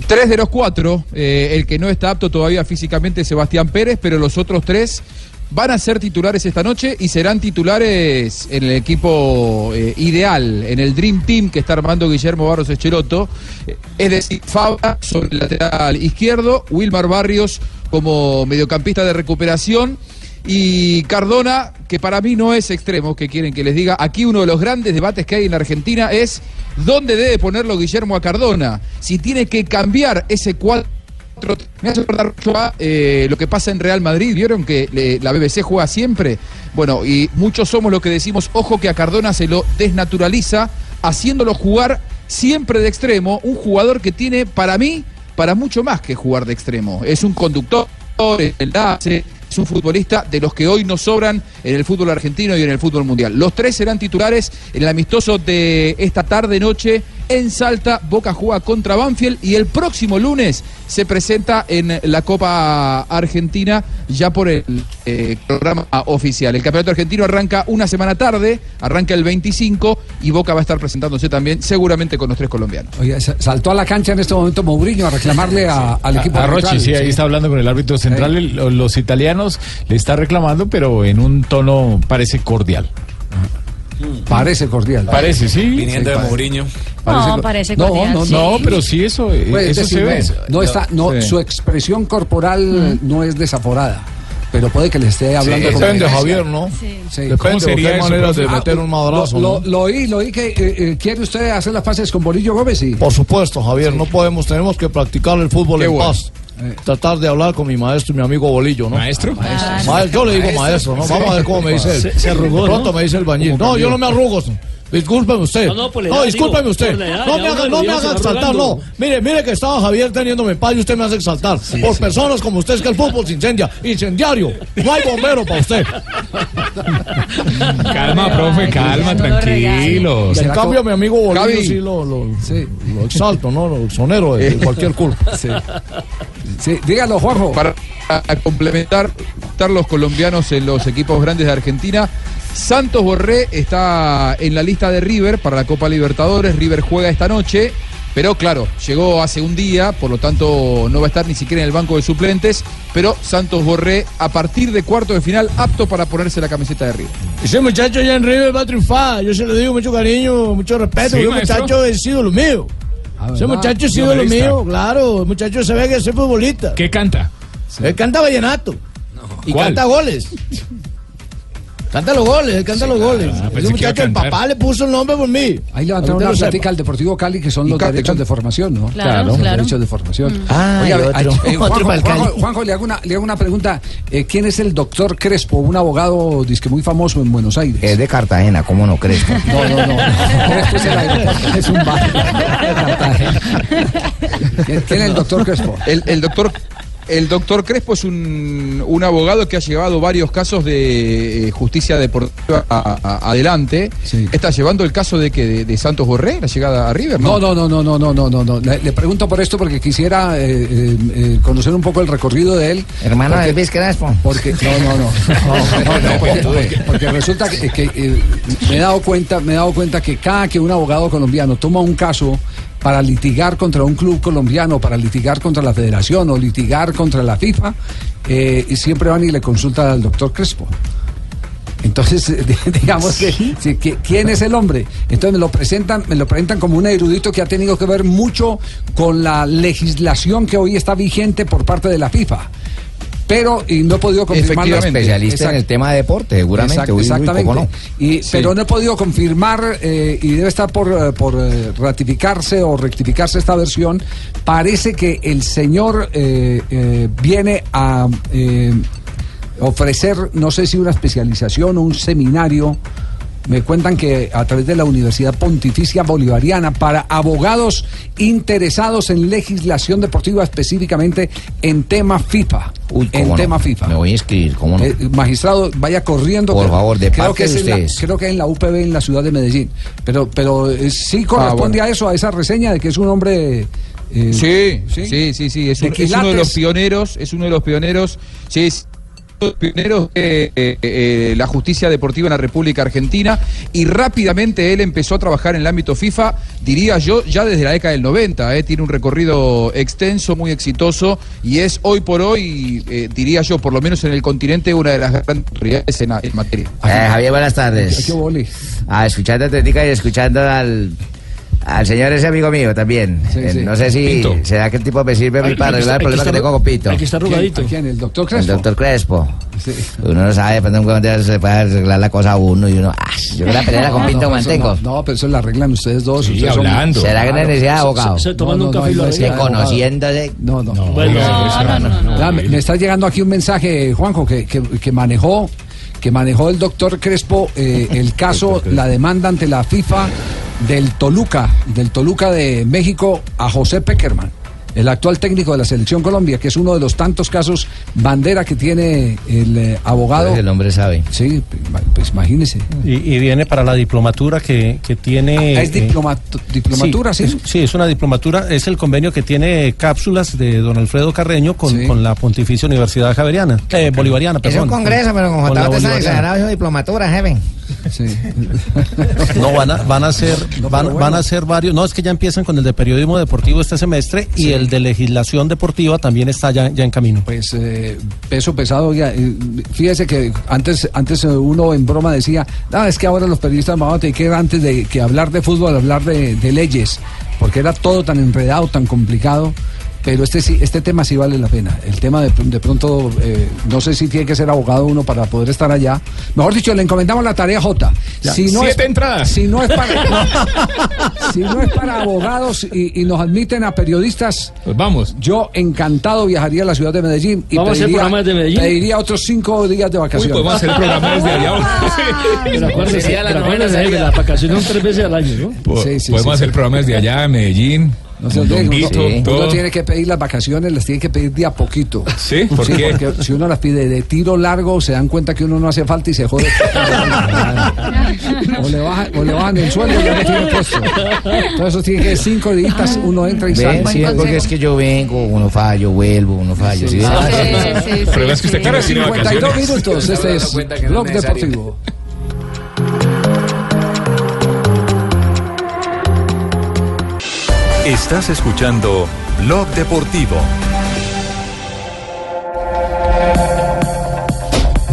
Tres de los cuatro, eh, el que no está apto todavía físicamente es Sebastián Pérez, pero los otros tres van a ser titulares esta noche y serán titulares en el equipo eh, ideal, en el Dream Team que está armando Guillermo Barros Echeloto. Eh, Es decir, Fabra sobre el lateral izquierdo, Wilmar Barrios como mediocampista de recuperación. Y Cardona, que para mí no es extremo, que quieren que les diga, aquí uno de los grandes debates que hay en la Argentina es dónde debe ponerlo Guillermo a Cardona. Si tiene que cambiar ese cuadro Me hace acordar mucho a eh, lo que pasa en Real Madrid. ¿Vieron que la BBC juega siempre? Bueno, y muchos somos los que decimos, ojo que a Cardona se lo desnaturaliza, haciéndolo jugar siempre de extremo. Un jugador que tiene, para mí, para mucho más que jugar de extremo. Es un conductor, enlace, es un futbolista de los que hoy nos sobran en el fútbol argentino y en el fútbol mundial. Los tres serán titulares en el amistoso de esta tarde-noche en Salta. Boca juega contra Banfield y el próximo lunes se presenta en la Copa Argentina ya por el eh, programa oficial. El campeonato argentino arranca una semana tarde, arranca el 25 y Boca va a estar presentándose también seguramente con los tres colombianos. Oye, sa- saltó a la cancha en este momento Mourinho a reclamarle a- al equipo A Rochi, arbitral. sí, ahí está hablando con el árbitro central. El- Los italianos le está reclamando, pero en un tono parece cordial. Parece cordial. Parece, sí. Viniendo de Mourinho. No, parece No, cordial, no, sí. no, pero sí eso, eh, Pues, es eso decir, se ve. no, no está, no, Sí. su expresión corporal no es desaforada. Pero puede que le esté hablando con depende. Javier, ¿no? Sí. Depende, ¿Cómo sería de profe? meter Ah, un madrazo, Lo, ¿no? lo- lo oí, lo oí que eh, eh, quiere usted hacer las paces con Bolillo Gómez y. Por supuesto, Javier, no podemos, tenemos que practicar el fútbol Qué en bueno. paz. Tratar de hablar con mi maestro y mi amigo Bolillo, ¿no? ¿Maestro? Maestro. yo le digo maestro, ¿no? Sí. Vamos a ver cómo me dice él. Se- se arrugó, De Pronto ¿no? me dice el bañil. No, yo no me arrugo. Discúlpeme usted. No, no, por la edad, discúlpeme digo, usted. edad, no me haga, no me haga exaltar, no. Mire, mire que estaba Javier teniéndome en paz y usted me hace exaltar. por personas como usted es que el fútbol se incendia. Incendiario. No hay bombero para usted. Calma, profe, calma, tranquilos. En cambio, mi amigo Bolillo sí lo, lo, lo exalto, ¿no? Lo exonero de, de cualquier culpa. Sí. Sí, dígalo, Juanjo. Para a complementar estar los colombianos en los equipos grandes de Argentina. Santos Borré está en la lista de River para la Copa Libertadores. River juega esta noche. Pero claro, llegó hace un día, por lo tanto no va a estar ni siquiera en el banco de suplentes. Pero Santos Borré, a partir de cuarto de final, apto para ponerse la camiseta de River. Ese muchacho allá en River va a triunfar. Yo se lo digo mucho cariño, mucho respeto. Sí, Ese maestro. muchacho es ídolo mío. Ese muchacho Sí, ídolo futbolista. mío, claro. El muchacho se ve que es futbolista. ¿Qué canta? Él canta vallenato. Y ¿Cuál? canta goles. Canta los goles, canta los goles. pensé Ese que iba a muchacho, el papá le puso el nombre por mí. Ahí levantaron una plática al Deportivo Cali que son los cante, derechos cante. de formación, ¿no? Claro, los claro. derechos de formación. Ah, y otro- ay, eh, Juanjo, le hago una, le hago una pregunta. Eh, ¿Quién es el doctor Crespo, un abogado disque muy famoso en Buenos Aires? Es de Cartagena, ¿cómo no crees? No, no, no. Crespo es el aeropuerto, es un bar de Cartagena. ¿Quién quién es el doctor Crespo? El, el doctor. El doctor Crespo es un, un abogado que ha llevado varios casos de eh, justicia deportiva a- a- adelante. Está llevando el caso de que de, de Santos Borré, la llegada a River, No, ¿no? no, no, no, no, no, no, no. Le, le pregunto por esto porque quisiera eh, eh, conocer un poco el recorrido de él. Hermano porque, Elvis Crespo. Porque, no, no, no. No, no, no, porque, porque- porque resulta que, que, eh, me he dado cuenta, me he dado cuenta que cada que un abogado colombiano toma un caso para litigar contra un club colombiano, para litigar contra la federación o litigar contra la FIFA, eh, siempre van y le consultan al doctor Crespo. Entonces, digamos que- ¿quién es el hombre? Entonces me lo presentan, me lo presentan como un erudito que ha tenido que ver mucho con la legislación que hoy está vigente por parte de la FIFA. Pero, y no he podido confirmar Especialista en el tema de deporte, seguramente. Exacto, Uy, exactamente. ¿cómo no? Y, Sí. Pero no he podido confirmar eh, y debe estar por, eh, por eh, ratificarse o rectificarse esta versión. Parece que el señor eh, eh, viene a eh, ofrecer, no sé si una especialización o un seminario. Me cuentan que a través de la Universidad Pontificia Bolivariana para abogados interesados en legislación deportiva, específicamente en tema FIFA. Uy, en no. tema FIFA. Me voy a inscribir, ¿cómo no? Eh, magistrado, vaya corriendo. Por favor, de creo parte que de la- ustedes. creo que es en la UPB en la ciudad de Medellín. Pero, pero eh, sí corresponde a eso, a esa reseña de que es un hombre. eh, Sí, sí, sí, sí, Es, un- es uno de los pioneros, es uno de los pioneros, sí, pioneros de eh, eh, la justicia deportiva en la República Argentina y rápidamente él empezó a trabajar en el ámbito FIFA, diría yo, ya desde la década del 90, eh, tiene un recorrido extenso, muy exitoso y es hoy por hoy, eh, diría yo, por lo menos en el continente, una de las grandes autoridades en, materia. Eh, Javier, buenas tardes. ¿Qué boli? Ah, escuchando a Atlética y escuchando al, Al señor ese amigo mío también. Eh, sí. No sé si Pinto. será que el tipo me sirve a mí para arreglar el problema que tengo con Pito. aquí está arrugadito. ¿Quién? ¿Quién? ¿El doctor El Crespo? doctor Crespo. Sí. Uno no sabe, pues un día se puede arreglar la cosa a uno y uno. Ah, yo que la pelea con No, Pinto no. No, no, pero eso la arreglan ustedes dos. Sí, ustedes son- hablando. ¿Será que hay necesidad de abogado? Se- se- tomando no, un no, café y no lo abogado. Conociéndose. No, no. Bueno, no, no, no, me está llegando aquí un mensaje, Juanjo, que, que, que manejó que manejó el doctor Crespo eh, el caso, la demanda ante la FIFA del Toluca, del Toluca de México a José Peckerman, el actual técnico de la selección Colombia, que es uno de los tantos casos bandera que tiene el eh, abogado. Pues el hombre sabe. Sí, pues imagínese. Y, y viene para la diplomatura que, que tiene... Ah, es eh, diplomat- diplomatura, sí. Es, sí, es una diplomatura. Es el convenio que tiene cápsulas de don Alfredo Carreño con, con la Pontificia Universidad Javeriana. Eh, Bolivariana, Es perdón. un congreso, pero con Bolivariana. exagerados en diplomatura, jefe. No, van a, van a ser, van, van a ser varios. No, es que ya empiezan con el de periodismo deportivo este semestre y el de legislación deportiva también está ya, ya en camino. Pues eh, peso pesado, oiga, eh, fíjese que antes, antes eh, uno en broma decía, ah, es que ahora los periodistas vamos a tener que antes de que hablar de fútbol, hablar de, de leyes, porque era todo tan enredado, tan complicado. Pero este sí, este tema sí vale la pena. El tema de, de pronto, eh, no sé si tiene que ser abogado uno para poder estar allá. Mejor dicho, le encomendamos la tarea J. Ya. Si no Siete es, entradas. Si no es para, si no es para abogados y, y nos admiten a periodistas, Pues vamos. Yo encantado viajaría a la ciudad de Medellín y ¿Vamos a hacer pediría, programas de Medellín? pediría otros cinco días de vacaciones. podemos hacer el programa desde allá. Pero la vacaciones son tres veces al año, ¿no? Po- Sí, sí, Podemos sí, hacer sí. programas de allá, Medellín. No se olvide, uno, Mondonguito, uno todo. tiene que pedir las vacaciones, las tiene que pedir de a poquito. ¿Sí? ¿Por qué? Porque si uno las pide de tiro largo, se dan cuenta que uno no hace falta y se jode. o, le bajan, o le bajan el sueldo y ya no tiene puesto. Entonces eso tiene que ser cinco días, uno entra y sale. sí, porque es que yo vengo, uno fallo, vuelvo, uno fallo. ¿sí? Ah, sí, sí, sí, Pero es que usted claro, tiene 52 vacaciones. minutos, este es Blog necesario. Deportivo. Estás escuchando Blog Deportivo.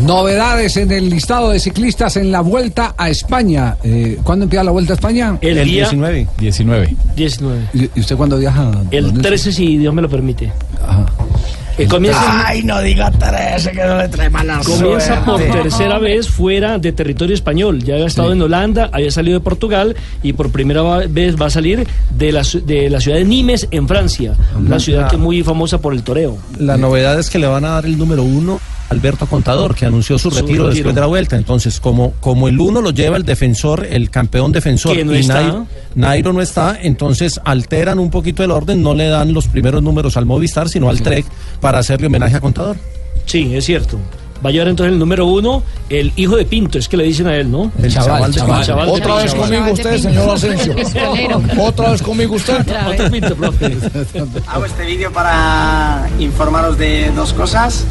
Novedades en el listado de ciclistas en la Vuelta a España. Eh, ¿Cuándo empieza la Vuelta a España? El El día- 19. 19. 19. ¿Y usted cuándo viaja? El don Nelson? 13, si Dios me lo permite. Eh, comienza, Ay, no diga 13 que no le trae mala comienza por tercera vez fuera de territorio español. Ya había estado en Holanda, había salido de Portugal y por primera vez va a salir de la, de la ciudad de Nimes, en Francia. Una ciudad que es muy famosa por el toreo. La novedad es que le van a dar el número uno Alberto Contador, que anunció su Su retiro, retiro. después de la vuelta. Entonces, como, como el uno lo lleva el defensor, el campeón defensor, no y está. Nairo, Nairo no está, entonces alteran un poquito el orden, no le dan los primeros números al Movistar, sino al Trek, para hacerle homenaje a Contador. Sí, es cierto. Va a llevar entonces el número uno, el hijo de Pinto, es que le dicen a él, ¿no? El chaval de El Pinto. chaval de Otra vez conmigo usted, señor Asensio. Otra vez conmigo usted. Otro Pinto, profe. Hago este vídeo para informaros de dos cosas.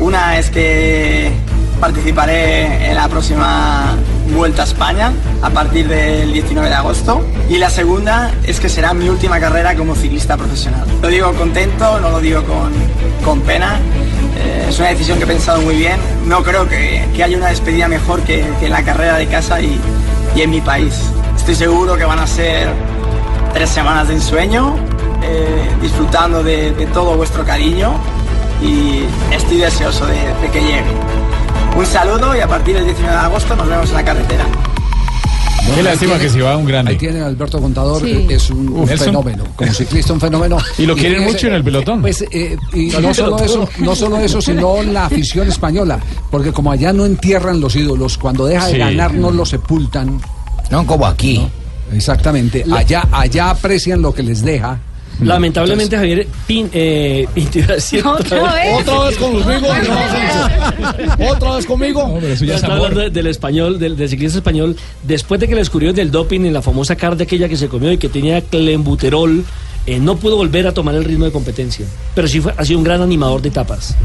Una es que participaré en la próxima Vuelta a España a partir del 19 de agosto. Y la segunda es que será mi última carrera como ciclista profesional. Lo digo contento, no lo digo con, con pena. Eh, es una decisión que he pensado muy bien. No creo que, que haya una despedida mejor que, que la carrera de casa y, y en mi país. Estoy seguro que van a ser tres semanas de ensueño, eh, disfrutando de todo vuestro cariño y estoy deseoso de, de que llegue. Un saludo y a partir del 19 de agosto nos vemos en la carretera. Qué lástima que se va un grande. Ahí tiene Alberto Contador, Sí. es un, un Nelson. fenómeno, como ciclista un fenómeno. Y lo quieren fíjese, mucho en el pelotón. Pues, eh, y no solo, eso, no solo eso, sino la afición española, porque como allá no entierran los ídolos, cuando deja de Sí. ganar no los sepultan. No como aquí. Exactamente, allá, allá aprecian lo que les deja. Lamentablemente, Javier Pin, eh, Pinto ¿Otra vez? ¿Otra vez conmigo, señor Asensio? ¿Otra vez conmigo? Ya está hablando de- del español, del, del ciclista español, después de que le descubrió del doping en la famosa carne aquella que se comió y que tenía clenbuterol, eh, no pudo volver a tomar el ritmo de competencia. Pero sí fue, ha sido un gran animador de etapas.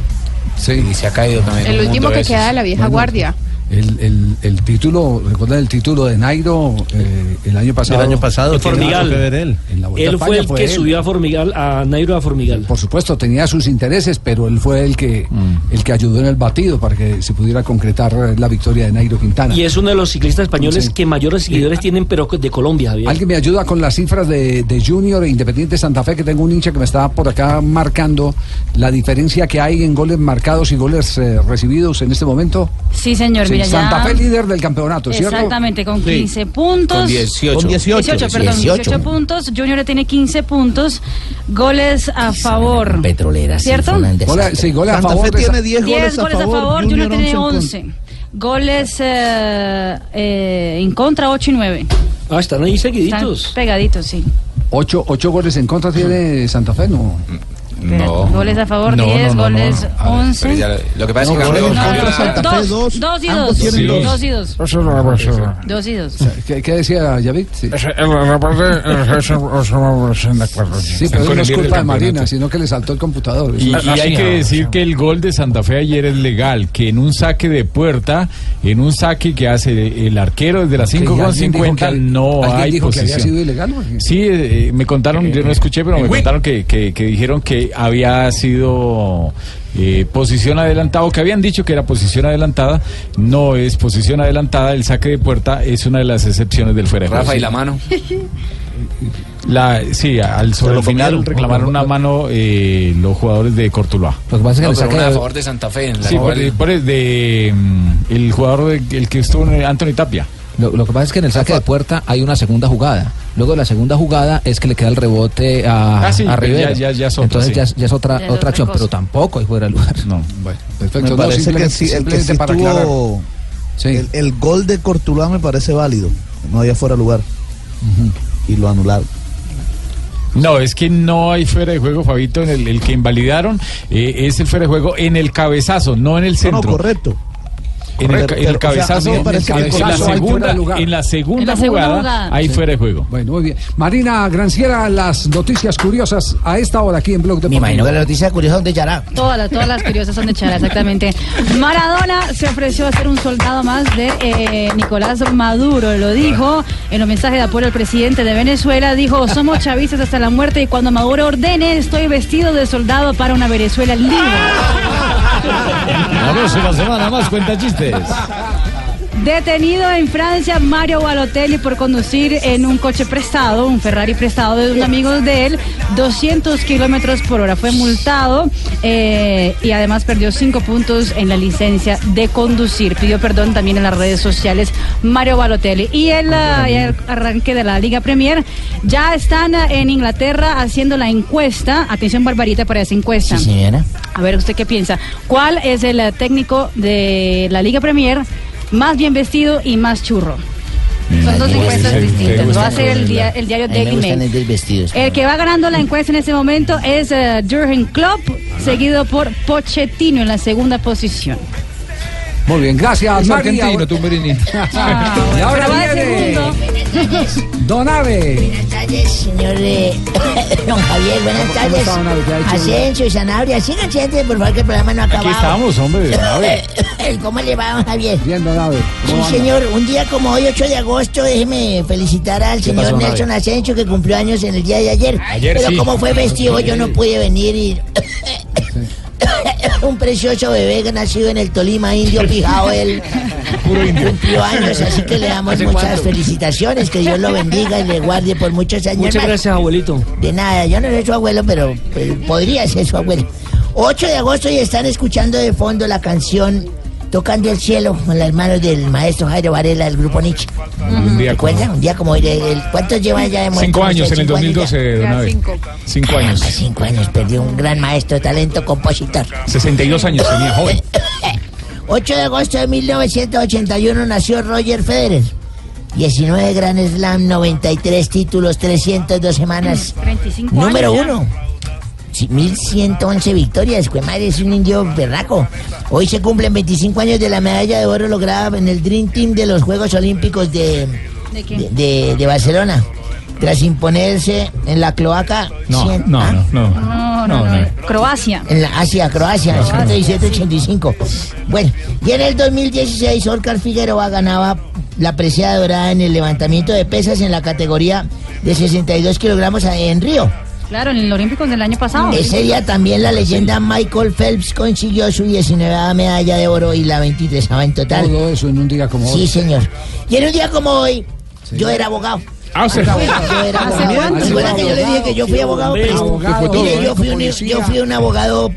Sí. Y se ha caído también. El último que veces. queda de la vieja guardia. El, el- el título, recuerdan el título de Nairo eh, el año pasado. El año pasado, Formigal. En la Vuelta a Él fue el que él. subió a Formigal, a Nairo a Formigal. Por supuesto, tenía sus intereses, pero él fue el que, Mm. el que ayudó en el batido para que se pudiera concretar eh, la victoria de Nairo Quintana. Y es uno de los ciclistas españoles Sí. que mayores seguidores tienen, pero de Colombia, Javier. Alguien me ayuda con las cifras de, de Junior e Independiente Santa Fe, que tengo un hincha que me está por acá marcando la diferencia que hay en goles marcados y goles eh, recibidos en este momento. Sí, señor, Sí, Santa. Fe líder del campeonato, ¿cierto? Exactamente, con Sí. 15 puntos. Con 18. Con 18. perdón, 18. puntos. Junior tiene 15 puntos. Goles a favor. Petrolera, ¿Cierto? Goles- sí, goles a Santa favor Fe tiene esa- 10 goles, 10 goles a favor, Junior tiene 11. Goles eh, eh, en contra, 8 y 9. Ah, están ahí seguiditos. Están pegaditos, sí. Ocho, ocho goles en contra tiene Santa Fe, ¿no? Pero Goles a favor, No, 10, no, no, no. goles A ver, 11. Pero ya, lo que pasa No, es que cambió- dos, dos. dos y dos. dos. Dos y dos. Dos y dos. ¿Qué, qué decía Yavid? Sí, Sí, pero no es culpa de Marina, sino que le saltó el computador. Y, y hay que decir que el gol de Santa Fe ayer es legal, que en un saque de puerta, en un saque que hace el arquero desde las Que 5 ya con alguien dijo 50 que- no alguien hay dijo que había posición. sido ilegal. Sí, eh, me contaron, yo no escuché, pero me contaron que, que- que dijeron que había sido eh, posición adelantada, o que habían dicho que era posición adelantada, no es posición adelantada, el saque de puerta es una de las excepciones del fuera de. Rafa y la mano. La, sí, al sobre lo el final comieron. reclamaron una mano eh, los jugadores de Cortuluá. No, pero una a favor de Santa Fe. En la Sí, por el de mm, el jugador de- el que estuvo en Anthony Tapia. Lo, lo que pasa es que en el saque de puerta hay una segunda jugada. Luego de la segunda jugada es que le queda el rebote a, Ah, sí, a Rivera. ya- ya- ya es otra, Entonces sí. ya, es- ya es otra, otra acción, cosa. pero tampoco hay fuera de lugar. No, bueno, Me perfecto. No, parece que simplemente- el que sí para aclarar. tuvo Sí. el, el gol de Cortuluá me parece válido. No había fuera de lugar. Y lo anularon. No, es que no hay fuera de juego, Fabito. En el, el que invalidaron eh, es el fuera de juego en el cabezazo, no en el No, centro. no, correcto. En el, Correcto, ca- en el pero, o sea, mí cabezazo, me en, la el cabezazo segunda, de lugar. en la segunda En la segunda jugada, jugada. hay Sí. fuera de juego. Bueno, muy bien. Marina Granciera, las noticias curiosas a esta hora aquí en Blog Me Deportivo. imagino que la noticia curiosa donde Yará. Todas las, todas las curiosas son de Chara, exactamente. Maradona se ofreció a ser un soldado más de eh, Nicolás Maduro, lo dijo en los mensajes de apoyo al presidente de Venezuela. Dijo, somos chavistas hasta la muerte y cuando Maduro ordene, estoy vestido de soldado para una Venezuela libre. La próxima semana más cuenta chistes. Detenido en Francia Mario Balotelli por conducir en un coche prestado, un Ferrari prestado de un amigo de él, 200 kilómetros por hora. Fue multado eh, y además perdió cinco puntos en la licencia de conducir. Pidió perdón también en las redes sociales Mario Balotelli. Y el, ah, el arranque de la Liga Premier ya están ah, en Inglaterra haciendo la encuesta. Atención, Barbarita, para esa encuesta. Sí, señora. A ver, ¿usted qué piensa? ¿Cuál es el eh, técnico de la Liga Premier más bien vestido y más churro? Son dos encuestas distintas. Va a ser el, la- dia- el diario Daily Mail. El que va ganando la encuesta en este momento es eh, Jurgen Klopp, seguido por Pochettino en la segunda posición. Muy bien, gracias, Es Mari. argentino, Tumberini. y ahora viene segundo. Don Ave. Buenas tardes, señor eh, don Javier. Buenas ¿Cómo tardes. está, don Ave? ¿Qué ha hecho? Asensio, Sanabria. Sigan siempre, por favor, que el programa no ha acabado. Aquí estamos, hombre. ¿Cómo le va, don Javier? Bien, Don Ave. Sí, ¿Cómo anda? señor. Un día como hoy, 8 de agosto, déjeme felicitar al señor pasó, Nelson Asensio, que cumplió años en el día de ayer. Ayer Pero sí. como fue festivo, yo no pude venir y... Un precioso bebé que nacido en el Tolima, indio pijao, él cumplió años, así que le damos ¿Hace muchas cuánto? felicitaciones, que Dios lo bendiga y le guarde por muchos años Muchas más. gracias, abuelito. De nada, yo no soy su abuelo, pero, pero podría ser su abuelo. 8 de agosto y están escuchando de fondo la canción Tocando el cielo con las manos del maestro Jairo Varela del grupo Nietzsche. Un día como-. Un día como hoy, el- ¿cuántos llevan ya de muerto? Cinco años en el cinco años ya. 2012, don Abe. Cinco años. Hace cinco años perdió un gran maestro, talento, compositor. 62 años tenía, joven. 8 de agosto de 1981 nació Roger Federer. 19 Grand Slam, 93 títulos, 302 semanas. 35 Número años ya. uno. 1111 victorias, fue madre, es un indio berraco. Hoy se cumplen 25 años de la medalla de oro lograda en el Dream Team de los Juegos Olímpicos de, ¿De de, de- de Barcelona. tras imponerse en la cloaca. No, cien- no, ¿Ah? no, no. No, no, no. Croacia. En la Asia, Croacia, 57-85. Bueno, y en el 2016 Oscar Figueroa ganaba la presea dorada en el levantamiento de pesas en la categoría de 62 kilogramos en Río. Claro, en el Olímpicos del año pasado. Ese día también la leyenda Michael Phelps consiguió su 19 medalla de oro y la 23 en total. Todo eso en un día como hoy. Sí, señor. Y en un día como hoy, yo era abogado. Ah. ¿Recuerda que yo le dije que yo fui abogado? Mire, fui un, yo fui un abogado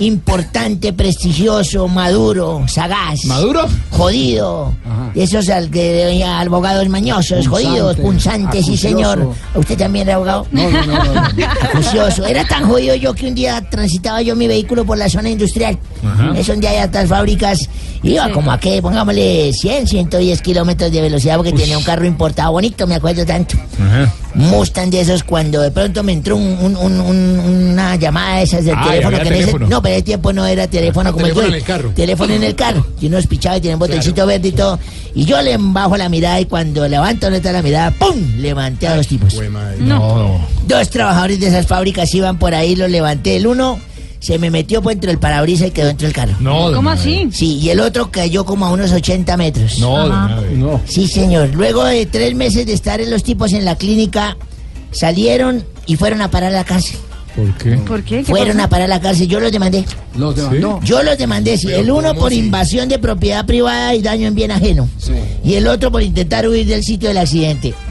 importante, prestigioso, maduro, sagaz. ¿Maduro? Jodido. De esos al que abogados mañosos, Punzante, jodidos, punzantes, sí señor. ¿Usted también era abogado? No, no, no, no, no. Acucioso. Era tan jodido yo que un día transitaba yo mi vehículo por la zona industrial. Ajá. Es donde hay altas fábricas. Iba Sí. como a que, pongámosle 100, 110 kilómetros de velocidad porque tenía un carro importado bonito, me acuerdo tanto. Ajá. Mustang de esos cuando de pronto me entró un- un- un- un- una llamada de esas del teléfono que en ese- teléfono. no, pero ese tiempo no era teléfono como teléfono el de hoy. en el carro. Teléfono en el carro. Y unos pichados y tienen botoncito verde y todo. Y yo le bajo la mirada y cuando levanto neta la mirada, ¡pum! Levanté a dos tipos. No. Dos trabajadores de esas fábricas iban por ahí, los levanté. El uno se me metió por entre el parabrisas y quedó dentro del carro. No, ¿Cómo así? Sí, y el otro cayó como a unos 80 metros. No. No. Sí, señor. Luego de tres meses de estar en los tipos en la clínica, salieron y fueron a parar a la cárcel. ¿Por qué? ¿Por qué? ¿Qué Fueron pasó? a parar a la cárcel. Yo los demandé. Los demandó. Yo los demandé. sí. El uno por invasión de propiedad privada y daño en bien ajeno. Sí. Y el otro por intentar huir del sitio del accidente.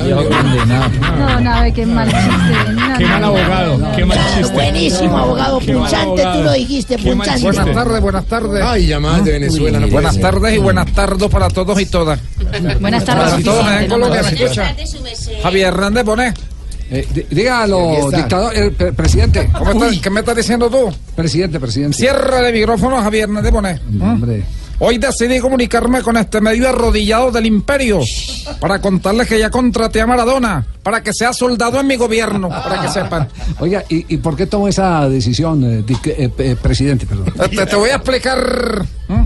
No, nada, qué mal chiste. No, Qué no, mal no. abogado. Qué mal chiste. Buenísimo, abogado Qué mal punchante. Tú abogado. lo dijiste, punchante. Buenas tardes, buenas tardes. Ay, llamadas de Venezuela, no puede buenas ser. tardes y buenas tardes para todos y todas. Buenas Para tardes. todos en. Colombia, ¿me escucha? Javier Hernández Bonet. Eh, dígalo, dictador, eh, pre- presidente. ¿Cómo está- ¿Qué me estás diciendo tú? Presidente, presidente. Cierra el micrófono, Javier Hernández Bonet. Hombre. Hoy decidí comunicarme con este medio arrodillado del imperio para contarles que ya contraté a Maradona para que sea soldado en mi gobierno, para que sepan. Oiga, ¿y, y por qué tomó esa decisión, eh, eh, eh, presidente? Perdón. Te, te voy a explicar. ¿Mm?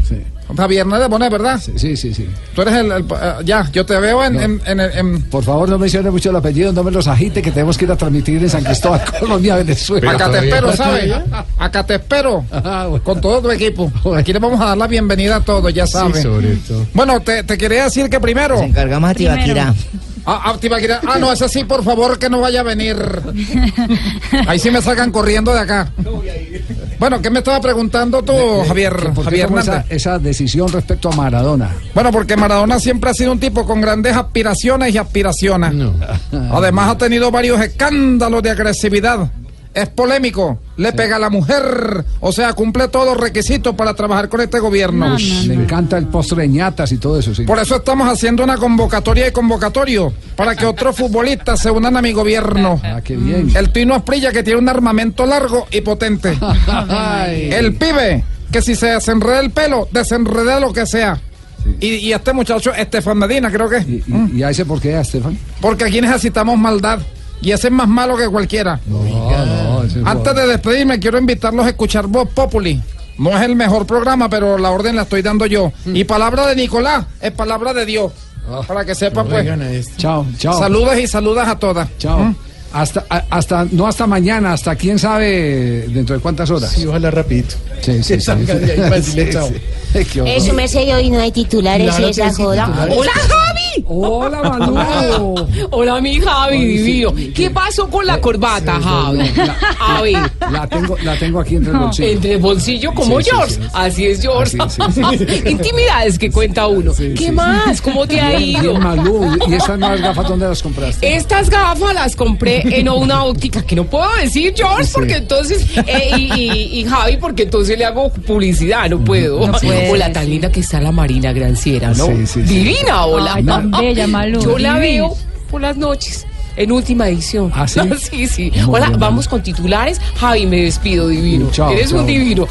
Javier Hernández Bonet, ¿verdad? Sí, sí, sí. Tú eres el... el- eh, ya, yo te veo en... en- en- en- Por favor, no mencione mucho el apellido, no me los agite, que tenemos que ir a transmitir en San Cristóbal, Colombia, Venezuela. Acá te espero, ¿sabes? Acá te espero. Con todo tu equipo. Aquí le vamos a dar la bienvenida a todos, ya sabes. sobre todo. Bueno, te, te quería decir que primero. Nos encargamos a Tibaquira. Ah, ah, Tibaquira. Ah, no, ese sí, por favor, que no vaya a venir. Ahí sí me sacan corriendo de acá. Bueno, ¿qué me estaba preguntando tú, Javier, esa, esa decisión respecto a Maradona? Bueno, porque Maradona siempre ha sido un tipo con grandes aspiraciones y aspiraciones. Además ha tenido varios escándalos de agresividad. Es polémico, le pega a la mujer, o sea, cumple todos los requisitos para trabajar con este gobierno. Le encanta el postre de ñatas y todo eso, sí. Por eso estamos haciendo una convocatoria y convocatorio para que otros futbolistas se unan a mi gobierno. Ah, qué bien. El Tino Asprilla que tiene un armamento largo y potente. El pibe que si se desenreda el pelo, desenreda lo que sea. Y, y este muchacho, Estefan Medina, creo que. ¿Y, y, y a ese por qué, Estefan? Porque aquí necesitamos maldad. Y ese es más malo que cualquiera. No, Antes de despedirme, quiero invitarlos a escuchar Voz Populi. No es el mejor programa, pero la orden la estoy dando yo. Y palabra de Nicolás es palabra de Dios. Para que sepan, pues. Chao, chao. Saludos y saludas a todas. Chao. Hasta, a- hasta, no hasta mañana, hasta quién sabe dentro de cuántas horas. Sí, ojalá rapidito. Sí, sí, sí. Eso me sé hoy no hay titulares Claro y que esa sí, joda. titulares. ¡Hola, Javi! Hola, Manu. Hola, mi Javi, sí. divino. ¿Qué pasó con la corbata, Javi? A ver. La tengo, la tengo aquí entre el bolsillo. Entre el bolsillo como Sí, sí, George. sí. Así es, George. Así es, sí. Intimidades que cuenta uno. ¿Qué sí. más? ¿Cómo te ha Bien, ido? bien, Malú. ¿Y esas nuevas gafas dónde las compraste? Estas gafas las compré en una óptica que no puedo decir George porque entonces eh, y, y- y Javi porque entonces le hago publicidad, no puedo. No puedes. Hola, tan linda que está la Marina Granciera, ¿no? Sí, sí, sí. Divina, hola. Ay, tan bella, Malú, Yo la divina. veo por las noches. En última edición. ¿Ah, sí? sí, sí. Muy Hola, bien, vamos con titulares. Javi, me despido, divino. Chao, Eres chao. un divino.